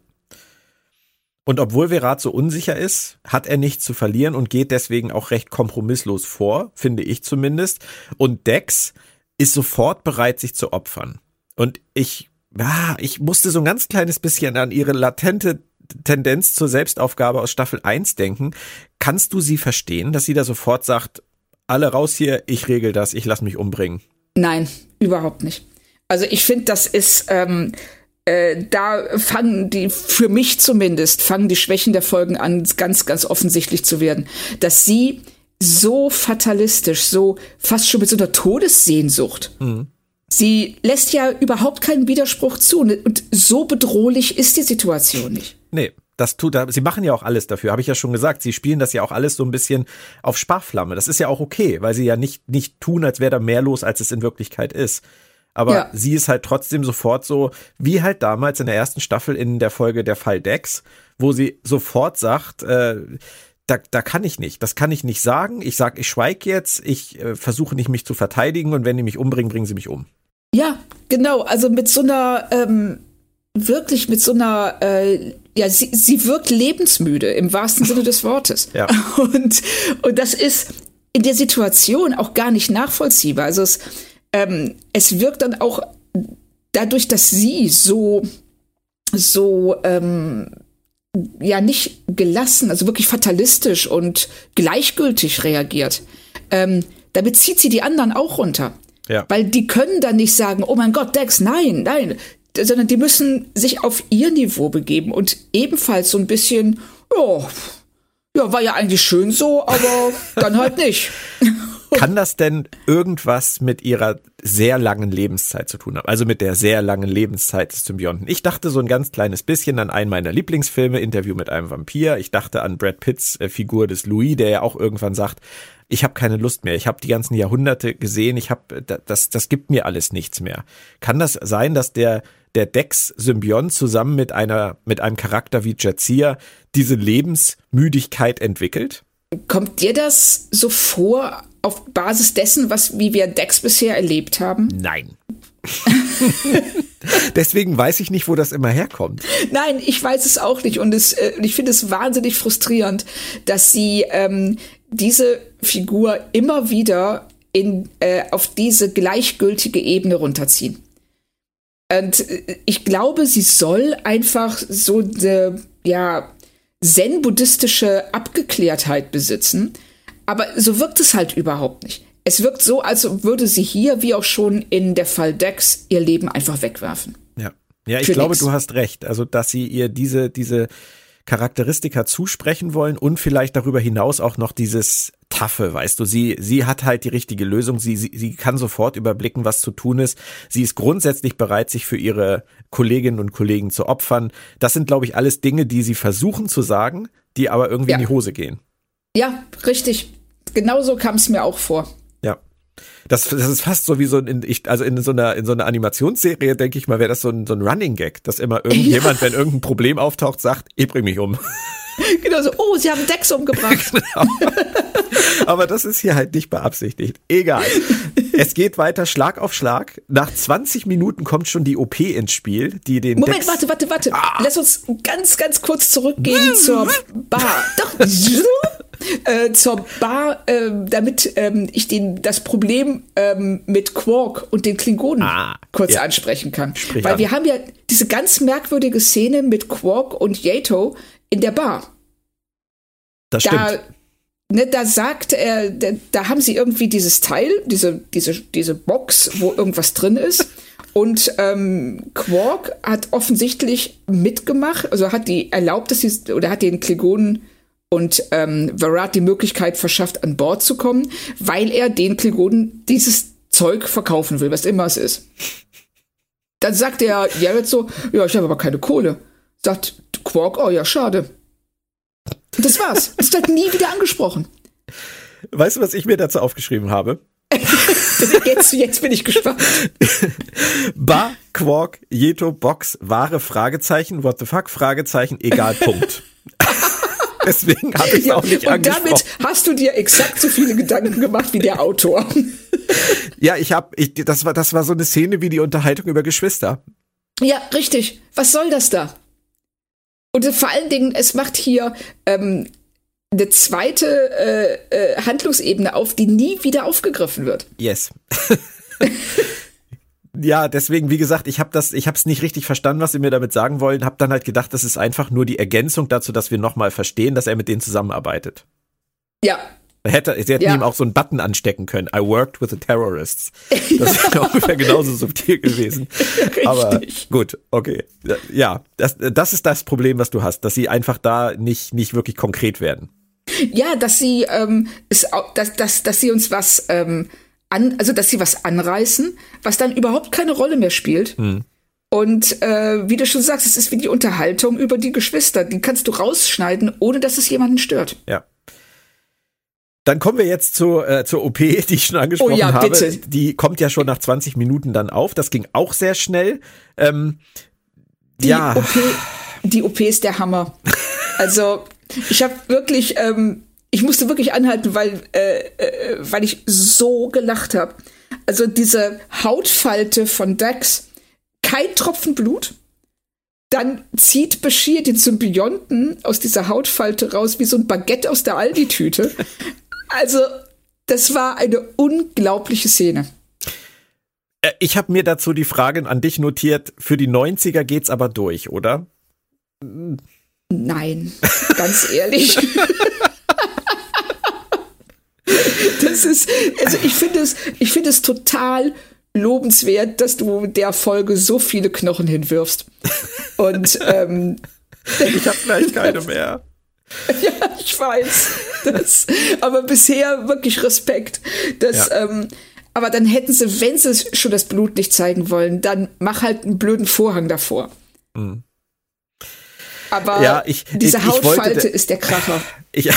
Und obwohl Verat so unsicher ist, hat er nichts zu verlieren und geht deswegen auch recht kompromisslos vor, finde ich zumindest. Und Dex ist sofort bereit, sich zu opfern. Und ich, ah, ich musste so ein ganz kleines bisschen an ihre latente Tendenz zur Selbstaufgabe aus Staffel 1 denken. Kannst du sie verstehen, dass sie da sofort sagt, alle raus hier, ich regel das, ich lass mich umbringen? Nein, überhaupt nicht. Also ich finde, das ist, ähm, äh, da fangen die, für mich zumindest, fangen die Schwächen der Folgen an, ganz, ganz offensichtlich zu werden. Dass sie so fatalistisch, so fast schon mit so einer Todessehnsucht. Sie lässt ja überhaupt keinen Widerspruch zu. Und so bedrohlich ist die Situation nicht. Nee, das tut er. Sie machen ja auch alles dafür, habe ich ja schon gesagt. Sie spielen das ja auch alles so ein bisschen auf Sparflamme. Das ist ja auch okay, weil sie ja nicht, nicht tun, als wäre da mehr los, als es in Wirklichkeit ist. Aber Ja. sie ist halt trotzdem sofort so, wie halt damals in der ersten Staffel in der Folge Der Fall Dex, wo sie sofort sagt, äh, da, da kann ich nicht, das kann ich nicht sagen. Ich sag, ich schweige jetzt, ich äh, versuche nicht mich zu verteidigen und wenn die mich umbringen, bringen sie mich um. Ja, genau. Also mit so einer, ähm, wirklich mit so einer, äh, ja, sie, sie wirkt lebensmüde im wahrsten Sinne des Wortes. Ja. Und, und das ist in der Situation auch gar nicht nachvollziehbar. Also es, ähm, es wirkt dann auch dadurch, dass sie so, so, ähm, ja, nicht gelassen, also wirklich fatalistisch und gleichgültig reagiert. Ähm, damit zieht sie die anderen auch runter. Ja. Weil die können dann nicht sagen, oh mein Gott, Dex, nein, nein, sondern die müssen sich auf ihr Niveau begeben und ebenfalls so ein bisschen, ja, ja, war ja eigentlich schön so, aber dann halt nicht. Kann das denn irgendwas mit ihrer sehr langen Lebenszeit zu tun haben? Also mit der sehr langen Lebenszeit des Symbionten. Ich dachte so ein ganz kleines bisschen an einen meiner Lieblingsfilme, Interview mit einem Vampir. Ich dachte an Brad Pitts äh, Figur des Louis, der ja auch irgendwann sagt, ich habe keine Lust mehr. Ich habe die ganzen Jahrhunderte gesehen. Ich habe das, das gibt mir alles nichts mehr. Kann das sein, dass der der Dex-Symbiont zusammen mit einer mit einem Charakter wie Jadzia diese Lebensmüdigkeit entwickelt? Kommt dir das so vor auf Basis dessen, was wie wir Dex bisher erlebt haben? Nein. Deswegen weiß ich nicht, wo das immer herkommt. Nein, ich weiß es auch nicht und es, äh, ich finde es wahnsinnig frustrierend, dass sie ähm, diese Figur immer wieder in, äh, auf diese gleichgültige Ebene runterziehen. Und äh, ich glaube, sie soll einfach so eine, ja, zen-buddhistische Abgeklärtheit besitzen. Aber so wirkt es halt überhaupt nicht. Es wirkt so, als würde sie hier, wie auch schon in der Fall Dex, ihr Leben einfach wegwerfen. Ja. Ja, ich glaube, nix. du hast recht. Also, dass sie ihr diese, diese Charakteristika zusprechen wollen und vielleicht darüber hinaus auch noch dieses Taffe, weißt du, sie, sie hat halt die richtige Lösung, sie, sie, sie kann sofort überblicken, was zu tun ist. Sie ist grundsätzlich bereit, sich für ihre Kolleginnen und Kollegen zu opfern. Das sind, glaube ich, alles Dinge, die sie versuchen zu sagen, die aber irgendwie ja. in die Hose gehen. Ja, richtig. Genauso kam es mir auch vor. Das, das ist fast so wie so ein, ich, also in so einer, in so einer Animationsserie, denke ich mal, wäre das so ein, so ein Running Gag, dass immer irgendjemand, ja. wenn irgendein Problem auftaucht, sagt, ich bring mich um. Genau so, oh, sie haben Dex umgebracht. genau. Aber das ist hier halt nicht beabsichtigt. Egal. Es geht weiter Schlag auf Schlag. Nach 20 Minuten kommt schon die OP ins Spiel, die den Moment, Dex warte, warte, warte. Ah. Lass uns ganz, ganz kurz zurückgehen zur Bar. Doch. Äh, zur Bar, äh, damit ähm, ich den, das Problem ähm, mit Quark und den Klingonen ah, kurz ja. ansprechen kann. Sprich Weil an. wir haben ja diese ganz merkwürdige Szene mit Quark und Yato in der Bar. Das stimmt. Da, ne, da sagt er, da, da haben sie irgendwie dieses Teil, diese, diese, diese Box, wo irgendwas drin ist. Und ähm, Quark hat offensichtlich mitgemacht, also hat die erlaubt, dass sie, oder hat den Klingonen und ähm, Varat die Möglichkeit verschafft, an Bord zu kommen, weil er den Klingonen dieses Zeug verkaufen will, was immer es ist. Dann sagt der Jared so, ja, ich habe aber keine Kohle. Sagt Quark, oh ja, schade. Und das war's. Es wird nie wieder angesprochen. Weißt du, was ich mir dazu aufgeschrieben habe? jetzt, jetzt bin ich gespannt. Bar, Quark, Jeto, Box, Ware, Fragezeichen, what the fuck, Fragezeichen, egal, Punkt. Deswegen habe ich es ja, auch nicht und angesprochen. Und damit hast du dir exakt so viele Gedanken gemacht wie der Autor. ja, ich habe, ich, das war, das war so eine Szene wie die Unterhaltung über Geschwister. Ja, richtig. Was soll das da? Und vor allen Dingen, es macht hier ähm, eine zweite äh, äh, Handlungsebene auf, die nie wieder aufgegriffen wird. Yes. ja, deswegen, wie gesagt, ich habe das, ich habe es nicht richtig verstanden, was sie mir damit sagen wollen. Habe dann halt gedacht, das ist einfach nur die Ergänzung dazu, dass wir nochmal verstehen, dass er mit denen zusammenarbeitet. Ja. Hätte, sie hätten ja. ihm auch so einen Button anstecken können. I worked with the terrorists. Das wäre ungefähr genauso subtil gewesen. Richtig. Aber gut, okay. Ja, das, das ist das Problem, was du hast, dass sie einfach da nicht, nicht wirklich konkret werden. Ja, dass sie, ähm, ist, dass, dass, dass sie uns was ähm, an, also dass sie was anreißen, was dann überhaupt keine Rolle mehr spielt. Hm. Und äh, wie du schon sagst, es ist wie die Unterhaltung über die Geschwister. Die kannst du rausschneiden, ohne dass es jemanden stört. Ja. Dann kommen wir jetzt zu, äh, zur OP, die ich schon angesprochen oh ja, habe. Bitte. Die kommt ja schon nach 20 Minuten dann auf. Das ging auch sehr schnell. Ähm, die ja. OP, die OP ist der Hammer. Also ich habe wirklich ähm, ich musste wirklich anhalten, weil, äh, äh, weil ich so gelacht habe. Also diese Hautfalte von Dax, kein Tropfen Blut. Dann zieht Bashir den Symbionten aus dieser Hautfalte raus wie so ein Baguette aus der Aldi-Tüte. also, das war eine unglaubliche Szene. Äh, ich habe mir dazu die Frage an dich notiert. Für die 90er geht's aber durch, oder? Nein, ganz ehrlich. das ist, also ich finde es, ich finde es total lobenswert, dass du der Folge so viele Knochen hinwirfst. Und ähm, ich habe gleich keine mehr. ja, ich weiß. Das, aber bisher wirklich Respekt. Das, ja. ähm, aber dann hätten sie, wenn sie schon das Blut nicht zeigen wollen, dann mach halt einen blöden Vorhang davor. Mhm. Aber ja, ich, diese ich, Hautfalte wollte, ist der Kracher. Ich,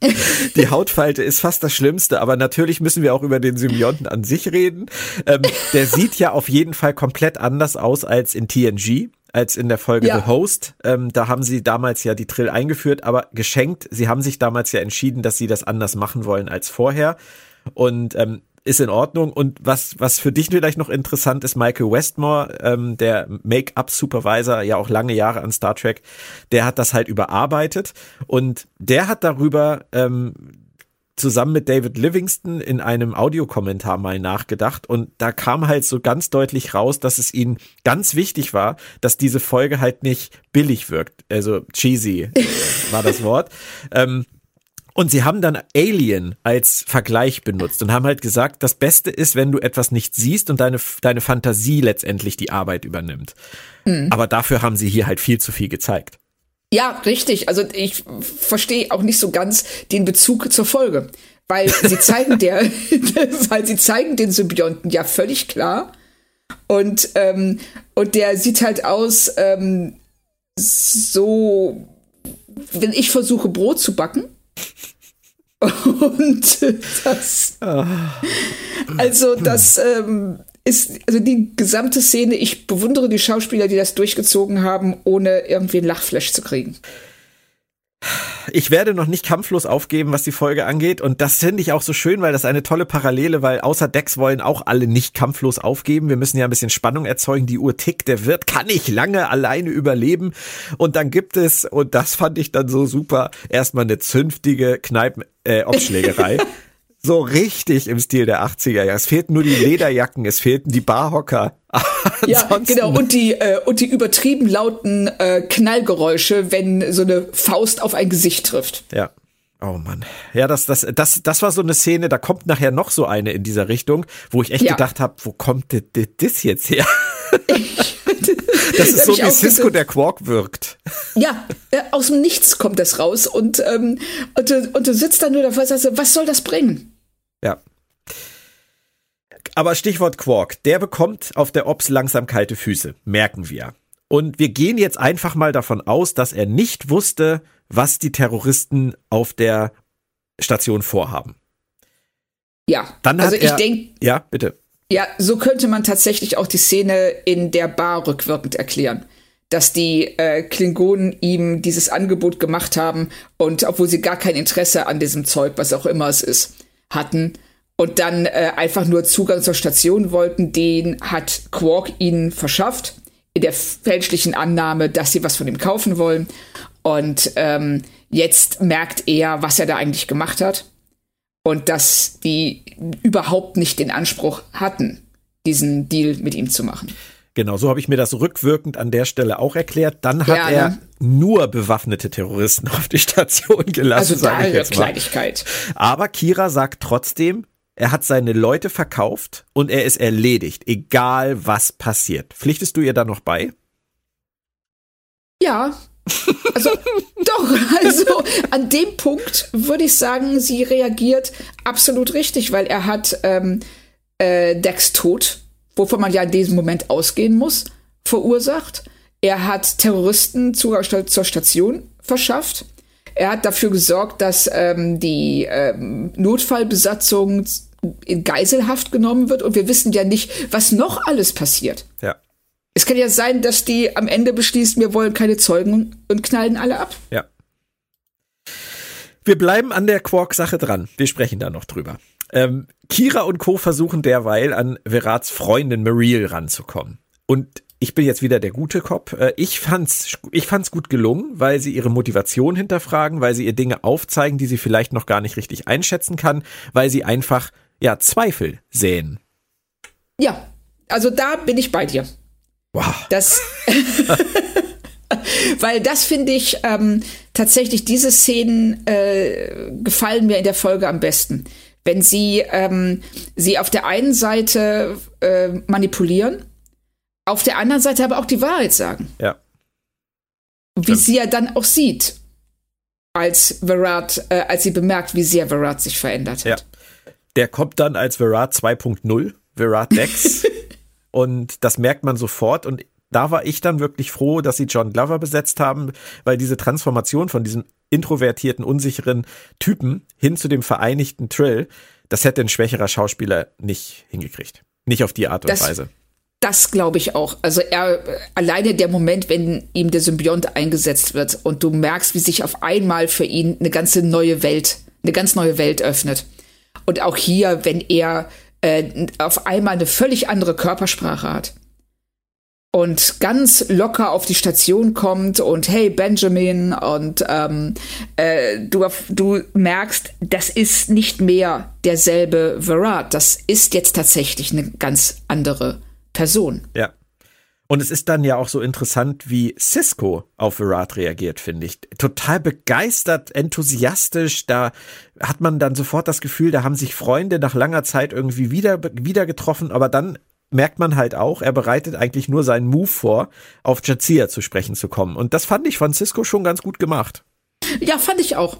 Die Hautfalte ist fast das Schlimmste, aber natürlich müssen wir auch über den Symbionten an sich reden. Ähm, der sieht ja auf jeden Fall komplett anders aus als in TNG als in der Folge ja. The Host. Ähm, da haben sie damals ja die Trill eingeführt, aber geschenkt. Sie haben sich damals ja entschieden, dass sie das anders machen wollen als vorher. Und ähm, ist in Ordnung. Und was, was für dich vielleicht noch interessant ist, Michael Westmore, ähm, der Make-up-Supervisor, ja auch lange Jahre an Star Trek, der hat das halt überarbeitet und der hat darüber ähm, zusammen mit David Livingston in einem Audiokommentar mal nachgedacht und da kam halt so ganz deutlich raus, dass es ihnen ganz wichtig war, dass diese Folge halt nicht billig wirkt, also cheesy war das Wort. ähm, Und sie haben dann Alien als Vergleich benutzt und haben halt gesagt, das Beste ist, wenn du etwas nicht siehst und deine, deine Fantasie letztendlich die Arbeit übernimmt. Mhm. Aber dafür haben sie hier halt viel zu viel gezeigt. Ja, richtig. Also ich verstehe auch nicht so ganz den Bezug zur Folge. Weil sie zeigen der, weil sie zeigen den Symbionten ja völlig klar. Und, ähm, und der sieht halt aus, ähm, so, wenn ich versuche, Brot zu backen. Und das, also das ähm, ist, also die gesamte Szene, ich bewundere die Schauspieler, die das durchgezogen haben, ohne irgendwie ein Lachflash zu kriegen ich werde noch nicht kampflos aufgeben, was die Folge angeht. Und das finde ich auch so schön, weil das eine tolle Parallele, weil außer Dex wollen auch alle nicht kampflos aufgeben. Wir müssen ja ein bisschen Spannung erzeugen. Die Uhr tickt, der wird kann ich lange alleine überleben. Und dann gibt es, und das fand ich dann so super, erstmal eine zünftige Kneipen, äh, Obschlägerei. so richtig im Stil der 80er. Ja, es fehlten nur die Lederjacken, es fehlten die Barhocker. ja, genau. Und die, äh, und die übertrieben lauten äh, Knallgeräusche, wenn so eine Faust auf ein Gesicht trifft. Ja. Oh Mann. Ja, das, das, das, das war so eine Szene, da kommt nachher noch so eine in dieser Richtung, wo ich echt ja. gedacht habe, wo kommt das jetzt her? das ist so, wie Cisco der Quark wirkt. Ja, äh, aus dem Nichts kommt das raus und, ähm, und, du, und du sitzt da nur davor und sagst, was soll das bringen? Ja. Aber Stichwort Quark, der bekommt auf der Ops langsam kalte Füße, merken wir. Und wir gehen jetzt einfach mal davon aus, dass er nicht wusste, was die Terroristen auf der Station vorhaben. Ja, dann also ich denke. Ja, bitte. Ja, so könnte man tatsächlich auch die Szene in der Bar rückwirkend erklären. Dass die äh, Klingonen ihm dieses Angebot gemacht haben und obwohl sie gar kein Interesse an diesem Zeug, was auch immer es ist, hatten und dann äh, einfach nur Zugang zur Station wollten, den hat Quark ihnen verschafft, in der fälschlichen Annahme, dass sie was von ihm kaufen wollen. Und ähm, jetzt merkt er, was er da eigentlich gemacht hat und dass die überhaupt nicht den Anspruch hatten, diesen Deal mit ihm zu machen. Genau, so habe ich mir das rückwirkend an der Stelle auch erklärt. Dann hat ja, er ne? nur bewaffnete Terroristen auf die Station gelassen, also sage ich jetzt mal. Kleinigkeit. Aber Kira sagt trotzdem, er hat seine Leute verkauft und er ist erledigt, egal was passiert. Pflichtest du ihr da noch bei? Ja, also doch, also an dem Punkt würde ich sagen, sie reagiert absolut richtig, weil er hat ähm, äh, Dex Tod, wovon man ja in diesem Moment ausgehen muss, verursacht. Er hat Terroristen Zugang zur Station verschafft. Er hat dafür gesorgt, dass ähm, die ähm, Notfallbesatzung in Geiselhaft genommen wird und wir wissen ja nicht, was noch alles passiert. Ja. Es kann ja sein, dass die am Ende beschließen, wir wollen keine Zeugen und knallen alle ab. Ja. Wir bleiben an der Quark-Sache dran. Wir sprechen da noch drüber. Ähm, Kira und Co. versuchen derweil an Verats Freundin Mariel ranzukommen. Und ich bin jetzt wieder der gute Cop. Äh, ich fand's, ich fand's gut gelungen, weil sie ihre Motivation hinterfragen, weil sie ihr Dinge aufzeigen, die sie vielleicht noch gar nicht richtig einschätzen kann, weil sie einfach, ja, Zweifel säen. Ja, also da bin ich bei dir. Wow. Das, weil das finde ich ähm, tatsächlich, diese Szenen äh, gefallen mir in der Folge am besten. Wenn sie ähm, sie auf der einen Seite äh, manipulieren, auf der anderen Seite aber auch die Wahrheit sagen. Ja. Wie Stimmt. sie ja dann auch sieht, als Verrat, äh, als sie bemerkt, wie sehr Verrat sich verändert hat. Ja. Der kommt dann als Verrat 2.0, Verrat Dex. Und das merkt man sofort. Und da war ich dann wirklich froh, dass sie John Glover besetzt haben, weil diese Transformation von diesem introvertierten, unsicheren Typen hin zu dem vereinigten Trill, das hätte ein schwächerer Schauspieler nicht hingekriegt. Nicht auf die Art und das, Weise. Das glaube ich auch. Also er alleine der Moment, wenn ihm der Symbiont eingesetzt wird und du merkst, wie sich auf einmal für ihn eine ganze neue Welt, eine ganz neue Welt öffnet. Und auch hier, wenn er äh, auf einmal eine völlig andere Körpersprache hat und ganz locker auf die Station kommt und hey Benjamin und ähm, äh, du, du merkst, das ist nicht mehr derselbe Verrat, das ist jetzt tatsächlich eine ganz andere Person. Ja. Und es ist dann ja auch so interessant, wie Cisco auf Virat reagiert, finde ich. Total begeistert, enthusiastisch. Da hat man dann sofort das Gefühl, da haben sich Freunde nach langer Zeit irgendwie wieder, wieder getroffen. Aber dann merkt man halt auch, er bereitet eigentlich nur seinen Move vor, auf Jazia zu sprechen zu kommen. Und das fand ich von Cisco schon ganz gut gemacht. Ja, fand ich auch.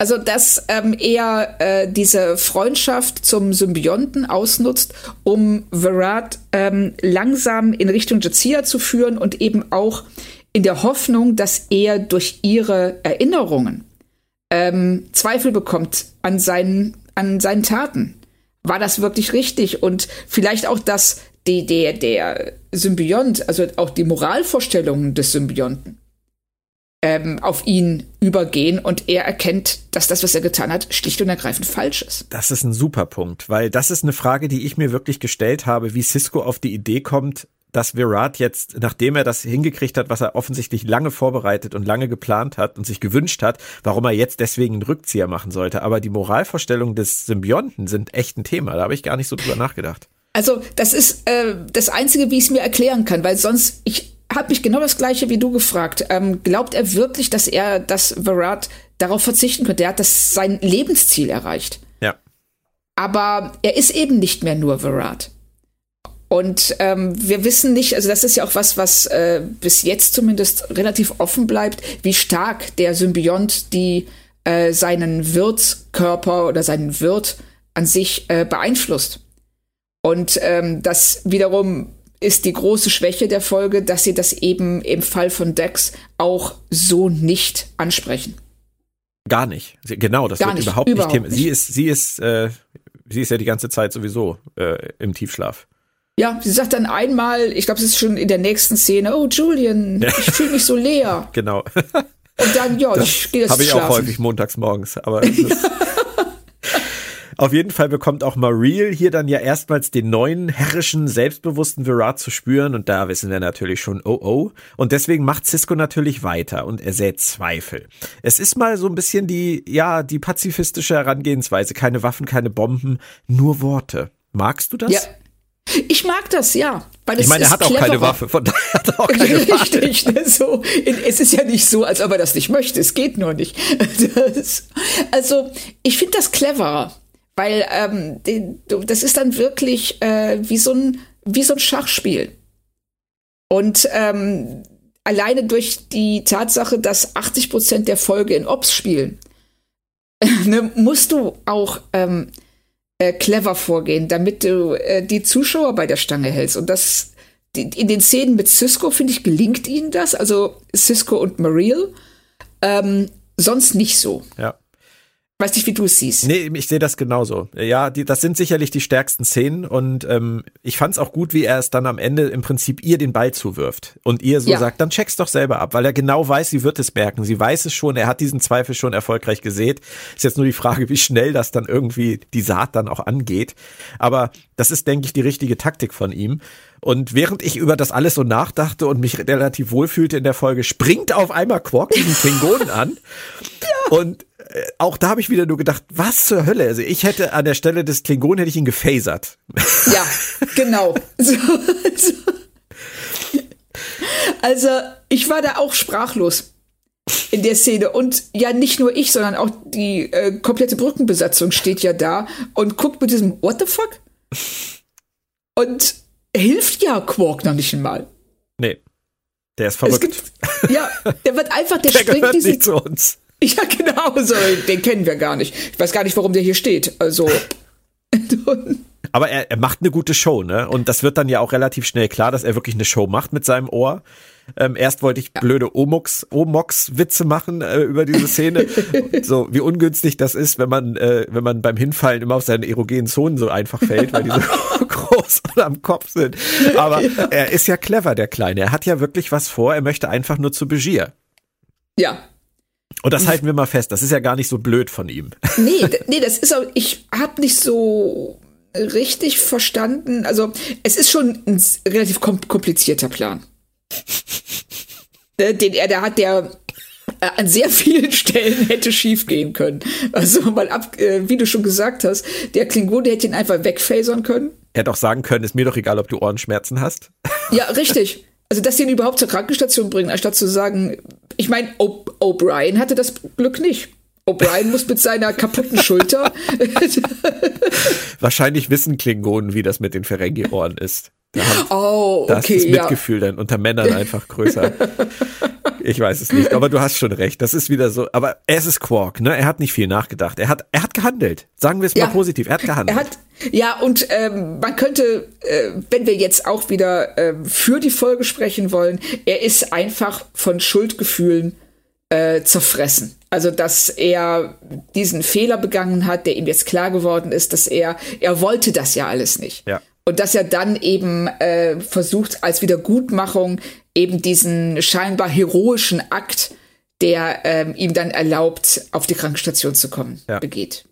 Also, dass ähm, er äh, diese Freundschaft zum Symbionten ausnutzt, um Virat ähm, langsam in Richtung Jazia zu führen und eben auch in der Hoffnung, dass er durch ihre Erinnerungen ähm, Zweifel bekommt an seinen, an seinen Taten. War das wirklich richtig? Und vielleicht auch, dass die, der, der Symbiont, also auch die Moralvorstellungen des Symbionten, ähm, auf ihn übergehen und er erkennt, dass das, was er getan hat, schlicht und ergreifend falsch ist. Das ist ein super Punkt, weil das ist eine Frage, die ich mir wirklich gestellt habe, wie Cisco auf die Idee kommt, dass Virat jetzt, nachdem er das hingekriegt hat, was er offensichtlich lange vorbereitet und lange geplant hat und sich gewünscht hat, warum er jetzt deswegen einen Rückzieher machen sollte. Aber die Moralvorstellungen des Symbionten sind echt ein Thema. Da habe ich gar nicht so drüber nachgedacht. Also das ist äh, das Einzige, wie ich es mir erklären kann, weil sonst, ich habe mich genau das gleiche wie du gefragt. Ähm, glaubt er wirklich, dass er, dass Virat darauf verzichten könnte? Er hat das sein Lebensziel erreicht. Ja. Aber er ist eben nicht mehr nur Virat. Und ähm, wir wissen nicht, also das ist ja auch was, was äh, bis jetzt zumindest relativ offen bleibt, wie stark der Symbiont die äh, seinen Wirtskörper oder seinen Wirt an sich äh, beeinflusst. Und ähm, das wiederum ist die große Schwäche der Folge, dass sie das eben im Fall von Dex auch so nicht ansprechen. Gar nicht. Genau, das Gar wird nicht, überhaupt, überhaupt nicht Thema. Sie ist, sie ist, äh, sie ist ja die ganze Zeit sowieso äh, im Tiefschlaf. Ja, sie sagt dann einmal, ich glaube, es ist schon in der nächsten Szene, oh Julian, ja. ich fühle mich so leer. Genau. Und dann, ja, das ich gehe jetzt Habe ich auch häufig montags morgens, aber Auf jeden Fall bekommt auch Mariel hier dann ja erstmals den neuen, herrischen, selbstbewussten Virat zu spüren und da wissen wir natürlich schon, oh oh. Und deswegen macht Cisco natürlich weiter und er sät Zweifel. Es ist mal so ein bisschen die, ja, die pazifistische Herangehensweise. Keine Waffen, keine Bomben, nur Worte. Magst du das? Ja. Ich mag das, ja. Weil ich meine, er hat auch keine Waffe, von daher hat er auch keine Richtig, ne, so. Es ist ja nicht so, als ob er das nicht möchte. Es geht nur nicht. Das, also, ich finde das cleverer. Weil ähm, das ist dann wirklich äh, wie, so ein, wie so ein Schachspiel. Und ähm, alleine durch die Tatsache, dass 80 Prozent der Folge in Ops spielen, ne, musst du auch ähm, äh, clever vorgehen, damit du äh, die Zuschauer bei der Stange hältst. Und das die, in den Szenen mit Cisco, finde ich, gelingt ihnen das. Also Cisco und Mariel. Ähm, sonst nicht so. Ja. Weiß nicht, wie du es siehst. Nee, ich sehe das genauso. Ja, die, das sind sicherlich die stärksten Szenen und ähm, ich fand es auch gut, wie er es dann am Ende im Prinzip ihr den Ball zuwirft und ihr so ja. sagt, dann check's doch selber ab, weil er genau weiß, sie wird es merken. Sie weiß es schon, er hat diesen Zweifel schon erfolgreich gesät. Ist jetzt nur die Frage, wie schnell das dann irgendwie die Saat dann auch angeht. Aber das ist, denke ich, die richtige Taktik von ihm. Und während ich über das alles so nachdachte und mich relativ wohlfühlte in der Folge, springt auf einmal Quark diesen Klingonen an. Ja. Und auch da habe ich wieder nur gedacht, was zur Hölle? Also ich hätte an der Stelle des Klingonen hätte ich ihn gefasert. Ja, genau. So, so. Also ich war da auch sprachlos in der Szene und ja nicht nur ich, sondern auch die äh, komplette Brückenbesatzung steht ja da und guckt mit diesem What the fuck? Und hilft ja Quark noch nicht einmal. Nee. Der ist verrückt. Gibt, ja, der wird einfach, der, der springt diesen, nicht zu uns. Ja, genau, so, den kennen wir gar nicht. Ich weiß gar nicht, warum der hier steht. Also. Aber er, er macht eine gute Show, ne? Und das wird dann ja auch relativ schnell klar, dass er wirklich eine Show macht mit seinem Ohr. Ähm, erst wollte ich ja. blöde Omox, Omox-Witze machen äh, über diese Szene. so, wie ungünstig das ist, wenn man, äh, wenn man beim Hinfallen immer auf seine erogenen Zonen so einfach fällt, weil die so groß am Kopf sind. Aber ja. er ist ja clever, der Kleine. Er hat ja wirklich was vor. Er möchte einfach nur zu Begier. Ja, und das halten wir mal fest, das ist ja gar nicht so blöd von ihm. Nee, nee, das ist auch, ich habe nicht so richtig verstanden. Also, es ist schon ein relativ komplizierter Plan. Äh, den er da hat, der äh, an sehr vielen Stellen hätte schiefgehen können. Also mal ab, äh, wie du schon gesagt hast, der Klingon, der hätte ihn einfach wegfasern können. Er hätte auch sagen können, ist mir doch egal, ob du Ohrenschmerzen hast. Ja, richtig. Also, dass sie ihn überhaupt zur Krankenstation bringen, anstatt zu sagen, ich meine, O'Brien hatte das Glück nicht. O'Brien muss mit seiner kaputten Schulter. Wahrscheinlich wissen Klingonen, wie das mit den Ferengi-Ohren ist. Da, oh, okay, da ist das Mitgefühl ja. dann unter Männern einfach größer. Ich weiß es nicht, aber du hast schon recht. Das ist wieder so. Aber es ist Quark, ne? Er hat nicht viel nachgedacht. Er hat, er hat gehandelt. Sagen wir es ja, mal positiv. Er hat gehandelt. Er hat, ja, und ähm, man könnte, äh, wenn wir jetzt auch wieder äh, für die Folge sprechen wollen, er ist einfach von Schuldgefühlen äh, zerfressen. Also, dass er diesen Fehler begangen hat, der ihm jetzt klar geworden ist, dass er, er wollte das ja alles nicht. Ja. Und dass er dann eben äh, versucht, als Wiedergutmachung eben diesen scheinbar heroischen Akt, der ähm, ihm dann erlaubt, auf die Krankenstation zu kommen, ja. begeht.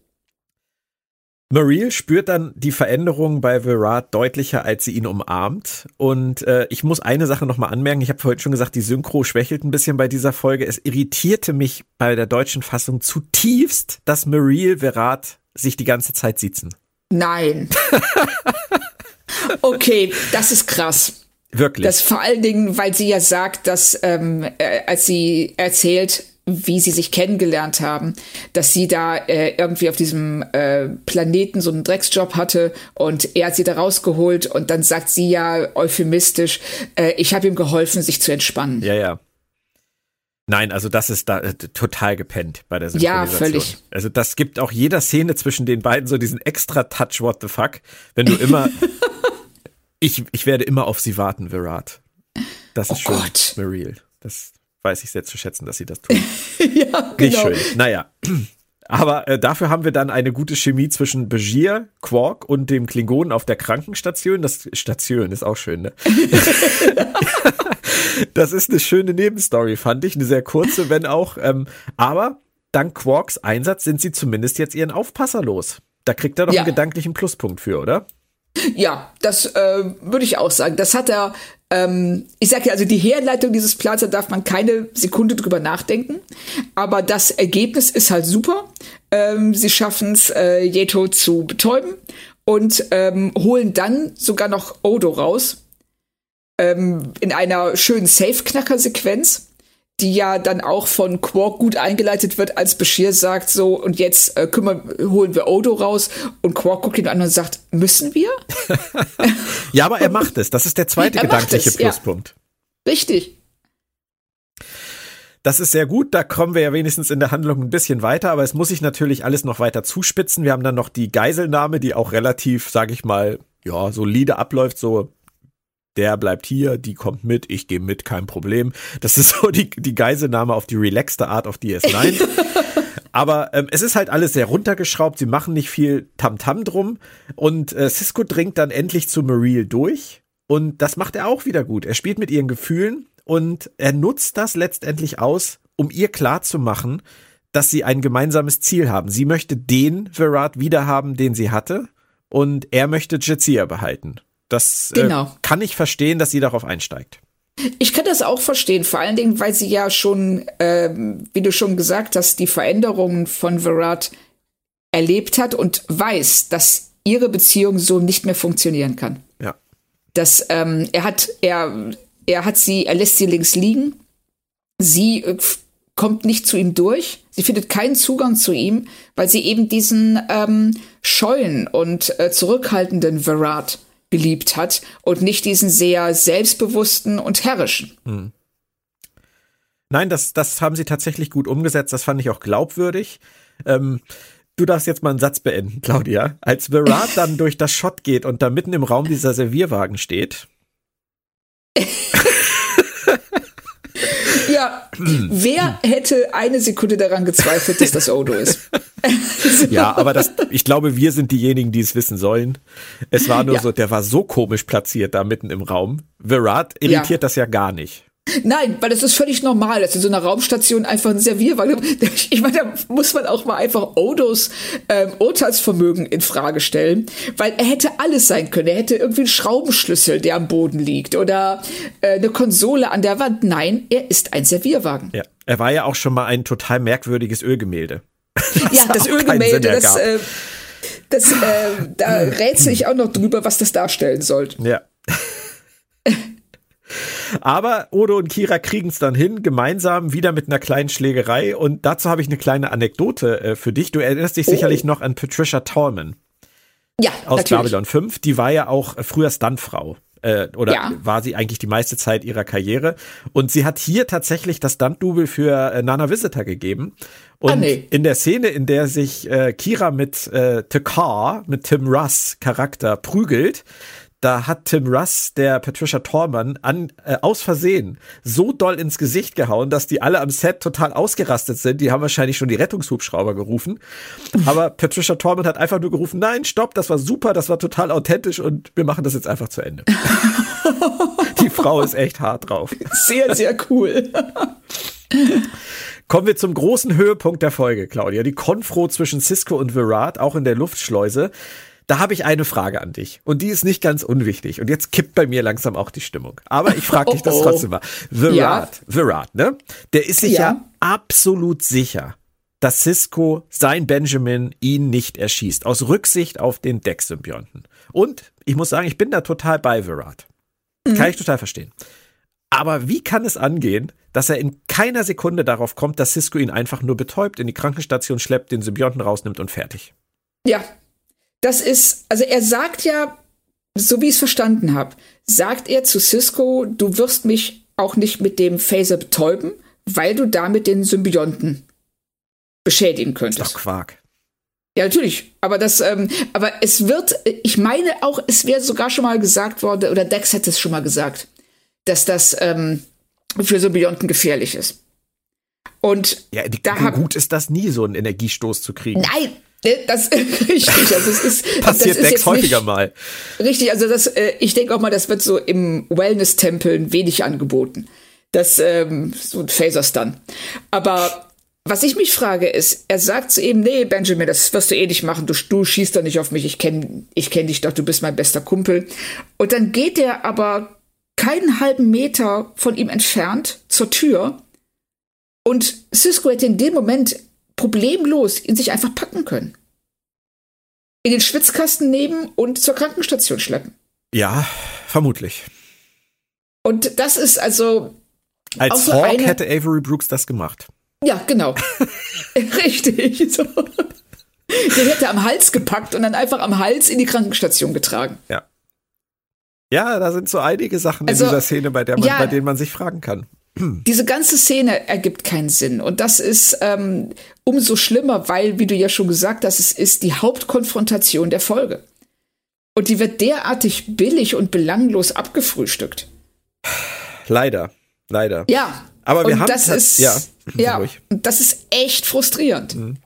Mariel spürt dann die Veränderung bei Virat deutlicher, als sie ihn umarmt. Und äh, ich muss eine Sache nochmal anmerken. Ich habe vorhin schon gesagt, die Synchro schwächelt ein bisschen bei dieser Folge. Es irritierte mich bei der deutschen Fassung zutiefst, dass Mariel Virat sich die ganze Zeit sitzen. Nein. okay, das ist krass. Wirklich. Das vor allen Dingen, weil sie ja sagt, dass ähm, äh, als sie erzählt, wie sie sich kennengelernt haben, dass sie da äh, irgendwie auf diesem äh, Planeten so einen Drecksjob hatte und er hat sie da rausgeholt und dann sagt sie ja euphemistisch, äh, ich habe ihm geholfen, sich zu entspannen. Ja, ja. Nein, also das ist da äh, total gepennt bei der Synchronisation. Ja, völlig. Also das gibt auch jeder Szene zwischen den beiden so diesen extra Touch What the fuck, wenn du immer ich ich werde immer auf sie warten, Virat. Das ist oh schon Gott. Mariel. Das weiß ich sehr zu schätzen, dass sie das tun. ja, genau. Nicht schön. Naja. Aber äh, dafür haben wir dann eine gute Chemie zwischen Begier, Quark und dem Klingonen auf der Krankenstation. Das Station ist auch schön, ne? das ist eine schöne Nebenstory, fand ich. Eine sehr kurze, wenn auch. Ähm, aber dank Quarks Einsatz sind sie zumindest jetzt ihren Aufpasser los. Da kriegt er doch ja. einen gedanklichen Pluspunkt für, oder? Ja, das äh, würde ich auch sagen. Das hat er ähm, ich sage ja, also die Herleitung dieses Plans, da darf man keine Sekunde drüber nachdenken. Aber das Ergebnis ist halt super. Ähm, sie schaffen es, äh, Jeto zu betäuben und ähm, holen dann sogar noch Odo raus. Ähm, in einer schönen Safe-Knacker-Sequenz die ja dann auch von Quark gut eingeleitet wird, als Bashir sagt so, und jetzt äh, kümmern, holen wir Odo raus und Quark guckt ihn an und sagt, müssen wir? ja, aber er macht es. Das ist der zweite er gedankliche es, Pluspunkt. Ja. Richtig. Das ist sehr gut, da kommen wir ja wenigstens in der Handlung ein bisschen weiter, aber es muss sich natürlich alles noch weiter zuspitzen. Wir haben dann noch die Geiselnahme, die auch relativ, sag ich mal, ja, solide abläuft, so der bleibt hier, die kommt mit, ich gehe mit, kein Problem. Das ist so die, die Geiselnahme auf die relaxte Art auf DS9. Aber ähm, es ist halt alles sehr runtergeschraubt, sie machen nicht viel Tamtam -Tam drum und äh, Cisco dringt dann endlich zu Mariel durch und das macht er auch wieder gut. Er spielt mit ihren Gefühlen und er nutzt das letztendlich aus, um ihr klarzumachen, dass sie ein gemeinsames Ziel haben. Sie möchte den Virat wiederhaben, den sie hatte und er möchte Jadzia behalten. Das äh, genau. äh, kann ich verstehen, dass sie darauf einsteigt. Ich kann das auch verstehen, vor allen Dingen, weil sie ja schon, äh, wie du schon gesagt hast, die Veränderungen von Virat erlebt hat und weiß, dass ihre Beziehung so nicht mehr funktionieren kann. Ja. Dass ähm, er hat, er, er hat sie, er lässt sie links liegen. Sie äh, kommt nicht zu ihm durch. Sie findet keinen Zugang zu ihm, weil sie eben diesen ähm, scheuen und äh, zurückhaltenden Virat geliebt hat und nicht diesen sehr selbstbewussten und herrischen. Hm. Nein, das, das haben sie tatsächlich gut umgesetzt. Das fand ich auch glaubwürdig. Ähm, du darfst jetzt mal einen Satz beenden, Claudia. Als Virat dann durch das Shot geht und da mitten im Raum dieser Servierwagen steht. Ja, wer hätte eine Sekunde daran gezweifelt, dass das Odo ist? ja, aber das, ich glaube, wir sind diejenigen, die es wissen sollen. Es war nur ja. so, der war so komisch platziert da mitten im Raum. Virat irritiert ja. das ja gar nicht. Nein, weil das ist völlig normal, dass in so einer Raumstation einfach ein Servierwagen. Ich meine, da muss man auch mal einfach Odos ähm, Urteilsvermögen in Frage stellen, weil er hätte alles sein können. Er hätte irgendwie einen Schraubenschlüssel, der am Boden liegt, oder äh, eine Konsole an der Wand. Nein, er ist ein Servierwagen. Ja, er war ja auch schon mal ein total merkwürdiges Ölgemälde. ja, das Ölgemälde, das, äh, das äh, da rätsel ich auch noch drüber, was das darstellen soll. Ja. Aber Odo und Kira kriegen es dann hin, gemeinsam wieder mit einer kleinen Schlägerei. Und dazu habe ich eine kleine Anekdote äh, für dich. Du erinnerst dich oh. sicherlich noch an Patricia Tallman. Ja, aus natürlich. Babylon 5. Die war ja auch früher Stuntfrau äh, oder ja. war sie eigentlich die meiste Zeit ihrer Karriere. Und sie hat hier tatsächlich das Stunt-Double für äh, Nana Visitor gegeben. Und ah, nee. in der Szene, in der sich äh, Kira mit äh, Takar, mit Tim Russ Charakter prügelt, da hat Tim Russ, der Patricia Tormann, an, äh, aus Versehen so doll ins Gesicht gehauen, dass die alle am Set total ausgerastet sind. Die haben wahrscheinlich schon die Rettungshubschrauber gerufen. Aber Patricia Tormann hat einfach nur gerufen, nein, stopp, das war super, das war total authentisch und wir machen das jetzt einfach zu Ende. die Frau ist echt hart drauf. Sehr, sehr cool. Kommen wir zum großen Höhepunkt der Folge, Claudia. Die Konfro zwischen Cisco und Virat, auch in der Luftschleuse. Da habe ich eine Frage an dich und die ist nicht ganz unwichtig und jetzt kippt bei mir langsam auch die Stimmung. Aber ich frage dich das oh, oh. trotzdem mal. Virat, ja. Virat, ne? Der ist sich ja. ja absolut sicher, dass Cisco sein Benjamin ihn nicht erschießt, aus Rücksicht auf den Deck-Symbionten. Und ich muss sagen, ich bin da total bei Virat. Mhm. Kann ich total verstehen. Aber wie kann es angehen, dass er in keiner Sekunde darauf kommt, dass Cisco ihn einfach nur betäubt, in die Krankenstation schleppt, den Symbionten rausnimmt und fertig? Ja, das ist, also er sagt ja, so wie ich es verstanden habe, sagt er zu Cisco, du wirst mich auch nicht mit dem Phaser betäuben, weil du damit den Symbionten beschädigen könntest. Das ist doch Quark. Ja, natürlich. Aber das, ähm, aber es wird, ich meine auch, es wäre sogar schon mal gesagt worden, oder Dex hätte es schon mal gesagt, dass das ähm, für Symbionten gefährlich ist. Und ja, da gut ist das nie, so einen Energiestoß zu kriegen. Nein, Ne, das richtig. Also es ist passiert jetzt häufiger nicht, mal. Richtig, also das, äh, ich denke auch mal, das wird so im Wellness-Tempeln wenig angeboten. Das ähm, so ein Phaser-Stun. Aber was ich mich frage ist, er sagt zu ihm, nee, Benjamin, das wirst du eh nicht machen. Du, du schießt doch nicht auf mich. Ich kenne ich kenn dich doch. Du bist mein bester Kumpel. Und dann geht er aber keinen halben Meter von ihm entfernt zur Tür. Und Cisco hätte in dem Moment problemlos ihn sich einfach packen können. In den Schwitzkasten nehmen und zur Krankenstation schleppen. Ja, vermutlich. Und das ist also. Als Hawk eine... hätte Avery Brooks das gemacht. Ja, genau. Richtig. So. Den hätte er am Hals gepackt und dann einfach am Hals in die Krankenstation getragen. Ja. Ja, da sind so einige Sachen also, in dieser Szene, bei, der man, ja, bei denen man sich fragen kann. Diese ganze Szene ergibt keinen Sinn. Und das ist ähm, umso schlimmer, weil, wie du ja schon gesagt hast, es ist die Hauptkonfrontation der Folge. Und die wird derartig billig und belanglos abgefrühstückt. Leider, leider. Ja. Aber wir haben das ist, ja, ja das ist echt frustrierend. Mhm.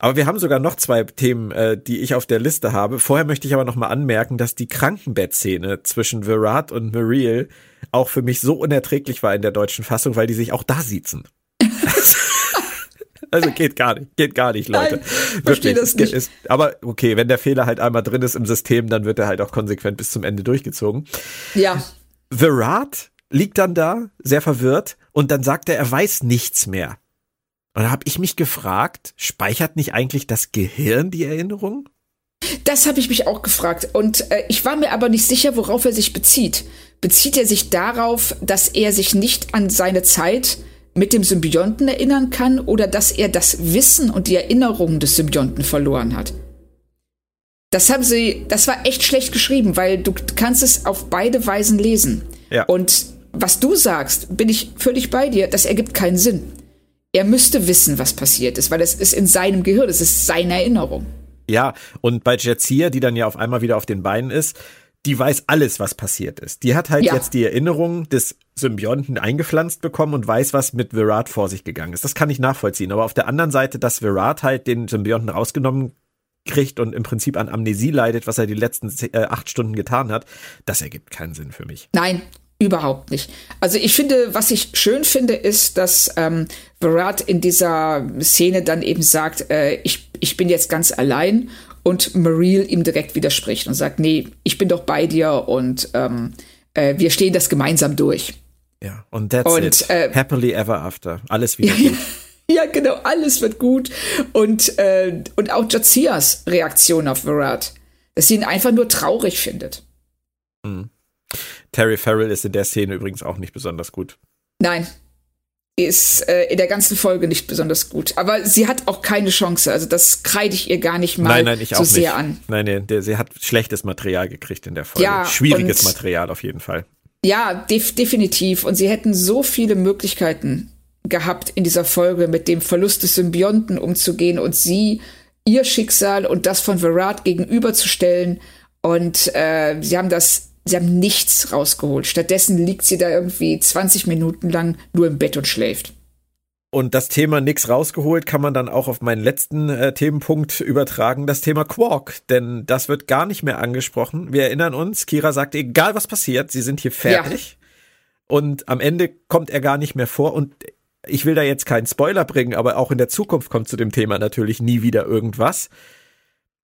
Aber wir haben sogar noch zwei Themen, äh, die ich auf der Liste habe. Vorher möchte ich aber noch mal anmerken, dass die Krankenbettszene zwischen Virat und Mariel auch für mich so unerträglich war in der deutschen Fassung, weil die sich auch da siezen. also geht gar nicht, geht gar nicht, Leute. Nein, verstehe das nicht. Ist, aber okay, wenn der Fehler halt einmal drin ist im System, dann wird er halt auch konsequent bis zum Ende durchgezogen. Ja. Virat liegt dann da, sehr verwirrt, und dann sagt er, er weiß nichts mehr. Und da habe ich mich gefragt, speichert nicht eigentlich das Gehirn die Erinnerung? Das habe ich mich auch gefragt. Und äh, ich war mir aber nicht sicher, worauf er sich bezieht. Bezieht er sich darauf, dass er sich nicht an seine Zeit mit dem Symbionten erinnern kann oder dass er das Wissen und die Erinnerungen des Symbionten verloren hat? Das haben sie, das war echt schlecht geschrieben, weil du kannst es auf beide Weisen lesen. Ja. Und was du sagst, bin ich völlig bei dir, das ergibt keinen Sinn. Er müsste wissen, was passiert ist, weil es ist in seinem Gehirn, es ist seine Erinnerung. Ja, und bei Jetsia, die dann ja auf einmal wieder auf den Beinen ist, die weiß alles, was passiert ist. Die hat halt ja. jetzt die Erinnerung des Symbionten eingepflanzt bekommen und weiß, was mit Virat vor sich gegangen ist. Das kann ich nachvollziehen. Aber auf der anderen Seite, dass Virat halt den Symbionten rausgenommen kriegt und im Prinzip an Amnesie leidet, was er die letzten äh, acht Stunden getan hat, das ergibt keinen Sinn für mich. Nein, überhaupt nicht. Also ich finde, was ich schön finde, ist, dass ähm, Virat in dieser Szene dann eben sagt, äh, ich, ich bin jetzt ganz allein und Mariel ihm direkt widerspricht und sagt, nee, ich bin doch bei dir und ähm, äh, wir stehen das gemeinsam durch. Ja, und that's und, it. Äh, Happily ever after. Alles wieder gut. ja, genau, alles wird gut. Und, äh, und auch Jazias Reaktion auf Virat, dass sie ihn einfach nur traurig findet. Mhm. Terry Farrell ist in der Szene übrigens auch nicht besonders gut. Nein, ist äh, in der ganzen Folge nicht besonders gut. Aber sie hat auch keine Chance. Also das kreide ich ihr gar nicht mal nein, nein, ich so sehr an. Nein, nein, der, sie hat schlechtes Material gekriegt in der Folge. Ja, Schwieriges Material auf jeden Fall. Ja, def definitiv. Und sie hätten so viele Möglichkeiten gehabt in dieser Folge mit dem Verlust des Symbionten umzugehen und sie ihr Schicksal und das von Verrat gegenüberzustellen. Und äh, sie haben das Sie haben nichts rausgeholt. Stattdessen liegt sie da irgendwie 20 Minuten lang nur im Bett und schläft. Und das Thema nix rausgeholt kann man dann auch auf meinen letzten äh, Themenpunkt übertragen, das Thema Quark. Denn das wird gar nicht mehr angesprochen. Wir erinnern uns, Kira sagt, egal was passiert, sie sind hier fertig. Ja. Und am Ende kommt er gar nicht mehr vor. Und ich will da jetzt keinen Spoiler bringen, aber auch in der Zukunft kommt zu dem Thema natürlich nie wieder irgendwas.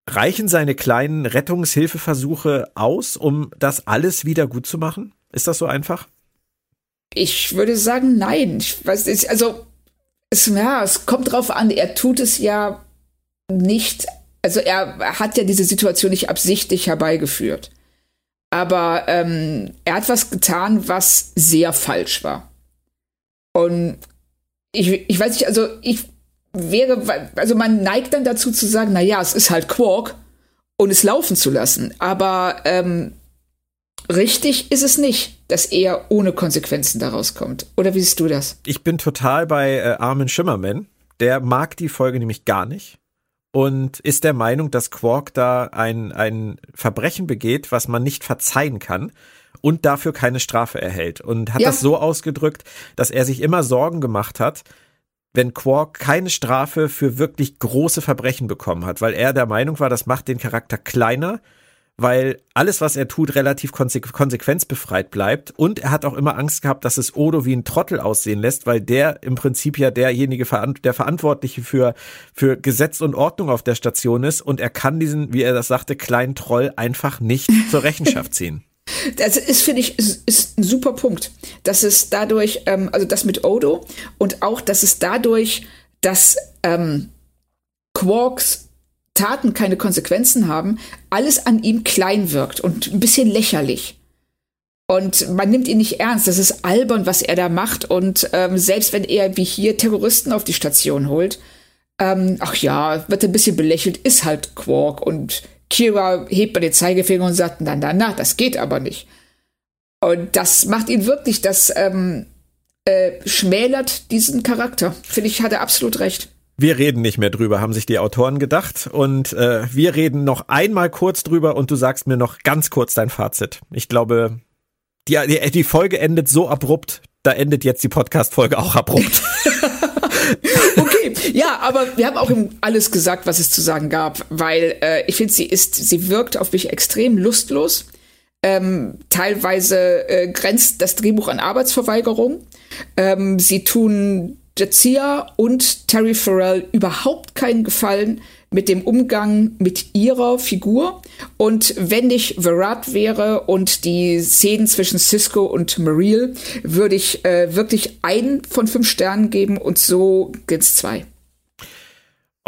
Reichen seine kleinen Rettungshilfeversuche aus, um das alles wieder gut zu machen? Ist das so einfach? Ich würde sagen, nein. Ich weiß nicht, also es, ja, es kommt drauf an, er tut es ja nicht, also er hat ja diese Situation nicht absichtlich herbeigeführt. Aber ähm, er hat was getan, was sehr falsch war. Und ich, ich weiß nicht, also ich wäre, also man neigt dann dazu zu sagen, na ja, es ist halt Quark und es laufen zu lassen. Aber ähm, richtig ist es nicht, dass er ohne Konsequenzen daraus kommt. Oder wie siehst du das? Ich bin total bei äh, Armin Schimmerman. Der mag die Folge nämlich gar nicht und ist der Meinung, dass Quark da ein, ein Verbrechen begeht, was man nicht verzeihen kann und dafür keine Strafe erhält. Und hat ja. das so ausgedrückt, dass er sich immer Sorgen gemacht hat, wenn Quark keine Strafe für wirklich große Verbrechen bekommen hat, weil er der Meinung war, das macht den Charakter kleiner, weil alles, was er tut, relativ konsequenzbefreit bleibt. Und er hat auch immer Angst gehabt, dass es Odo wie ein Trottel aussehen lässt, weil der im Prinzip ja derjenige, der Verantwortliche für, für Gesetz und Ordnung auf der Station ist. Und er kann diesen, wie er das sagte, kleinen Troll einfach nicht zur Rechenschaft ziehen. Das ist, finde ich, ist, ist, ein super Punkt. Dass es dadurch, ähm, also das mit Odo und auch, dass es dadurch, dass ähm, Quarks Taten keine Konsequenzen haben, alles an ihm klein wirkt und ein bisschen lächerlich. Und man nimmt ihn nicht ernst. Das ist albern, was er da macht. Und ähm, selbst wenn er wie hier Terroristen auf die Station holt, ähm, ach ja, wird ein bisschen belächelt, ist halt Quark und Kira hebt bei den Zeigefinger und sagt, na, na, na, das geht aber nicht. Und das macht ihn wirklich, das ähm, äh, schmälert diesen Charakter. Finde ich, hat er absolut recht. Wir reden nicht mehr drüber, haben sich die Autoren gedacht. Und äh, wir reden noch einmal kurz drüber und du sagst mir noch ganz kurz dein Fazit. Ich glaube, die, die, die Folge endet so abrupt, da endet jetzt die Podcast-Folge auch abrupt. okay, ja, aber wir haben auch alles gesagt, was es zu sagen gab, weil äh, ich finde, sie ist, sie wirkt auf mich extrem lustlos. Ähm, teilweise äh, grenzt das Drehbuch an Arbeitsverweigerung. Ähm, sie tun Jazia und Terry Farrell überhaupt keinen Gefallen mit dem Umgang mit ihrer Figur. Und wenn ich Verrat wäre und die Szenen zwischen Cisco und Mariel, würde ich äh, wirklich einen von fünf Sternen geben und so gibt's zwei.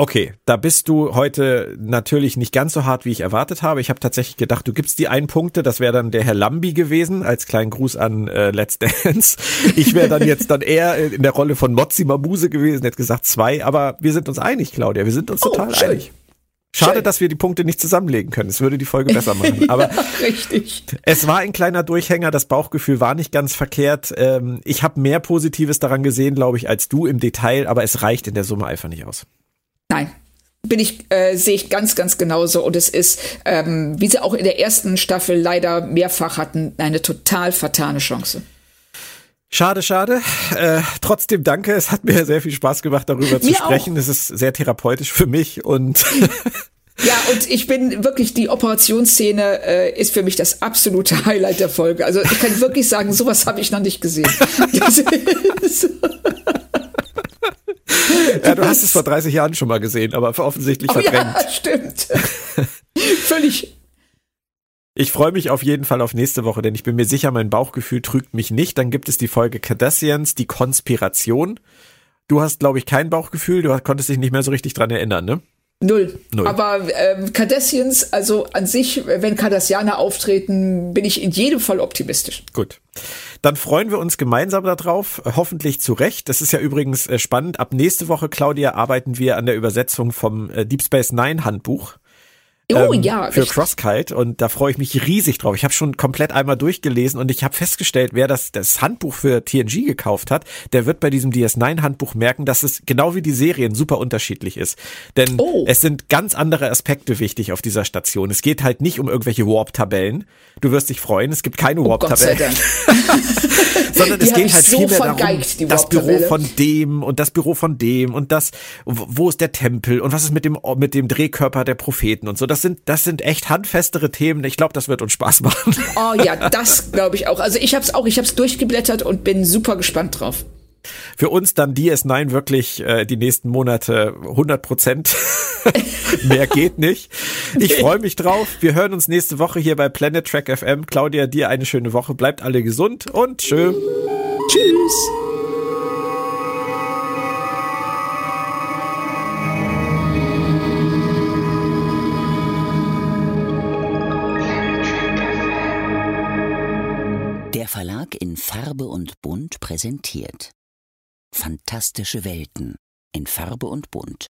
Okay, da bist du heute natürlich nicht ganz so hart, wie ich erwartet habe. Ich habe tatsächlich gedacht, du gibst die einen Punkte. Das wäre dann der Herr Lambi gewesen, als kleinen Gruß an äh, Let's Dance. Ich wäre dann jetzt dann eher in der Rolle von Mozzi Mabuse gewesen, hätte gesagt zwei. Aber wir sind uns einig, Claudia. Wir sind uns oh, total schön. einig. Schade, schön. dass wir die Punkte nicht zusammenlegen können. Es würde die Folge besser machen. Aber ja, richtig. Es war ein kleiner Durchhänger. Das Bauchgefühl war nicht ganz verkehrt. Ähm, ich habe mehr Positives daran gesehen, glaube ich, als du im Detail. Aber es reicht in der Summe einfach nicht aus. Nein, bin ich, äh, sehe ich ganz, ganz genauso. Und es ist, ähm, wie sie auch in der ersten Staffel leider mehrfach hatten, eine total fatale Chance. Schade, schade. Äh, trotzdem danke. Es hat mir sehr viel Spaß gemacht, darüber zu sprechen. Es ist sehr therapeutisch für mich und Ja, und ich bin wirklich, die Operationsszene äh, ist für mich das absolute Highlight der Folge. Also ich kann wirklich sagen, sowas habe ich noch nicht gesehen. ja, du hast es vor 30 Jahren schon mal gesehen, aber offensichtlich oh, verdrängt. Ja, stimmt. Völlig. Ich freue mich auf jeden Fall auf nächste Woche, denn ich bin mir sicher, mein Bauchgefühl trügt mich nicht. Dann gibt es die Folge Cardassians, die Konspiration. Du hast, glaube ich, kein Bauchgefühl. Du konntest dich nicht mehr so richtig dran erinnern, ne? Null. Null. Aber ähm, Cardassians, also an sich, wenn Cardassianer auftreten, bin ich in jedem Fall optimistisch. Gut. Dann freuen wir uns gemeinsam darauf, hoffentlich zu Recht. Das ist ja übrigens äh, spannend. Ab nächste Woche, Claudia, arbeiten wir an der Übersetzung vom äh, Deep Space Nine Handbuch. Oh ähm, ja. Für Crosskite und da freue ich mich riesig drauf. Ich habe schon komplett einmal durchgelesen und ich habe festgestellt, wer das, das Handbuch für TNG gekauft hat, der wird bei diesem DS9-Handbuch merken, dass es genau wie die Serien super unterschiedlich ist. Denn oh. es sind ganz andere Aspekte wichtig auf dieser Station. Es geht halt nicht um irgendwelche Warp-Tabellen. Du wirst dich freuen, es gibt keine oh Warp-Tabellen. Sondern es geht halt so viel mehr darum, das Büro von dem und das Büro von dem und das, wo ist der Tempel und was ist mit dem, mit dem Drehkörper der Propheten und so. Das das sind, das sind echt handfestere Themen. Ich glaube, das wird uns Spaß machen. Oh ja, das glaube ich auch. Also ich habe es auch, ich habe es durchgeblättert und bin super gespannt drauf. Für uns dann DS9 wirklich äh, die nächsten Monate 100 Prozent. Mehr geht nicht. Ich freue mich drauf. Wir hören uns nächste Woche hier bei Planet Track FM. Claudia, dir eine schöne Woche. Bleibt alle gesund und tschö. Tschüss. Farbe und Bunt präsentiert. Fantastische Welten in Farbe und Bunt.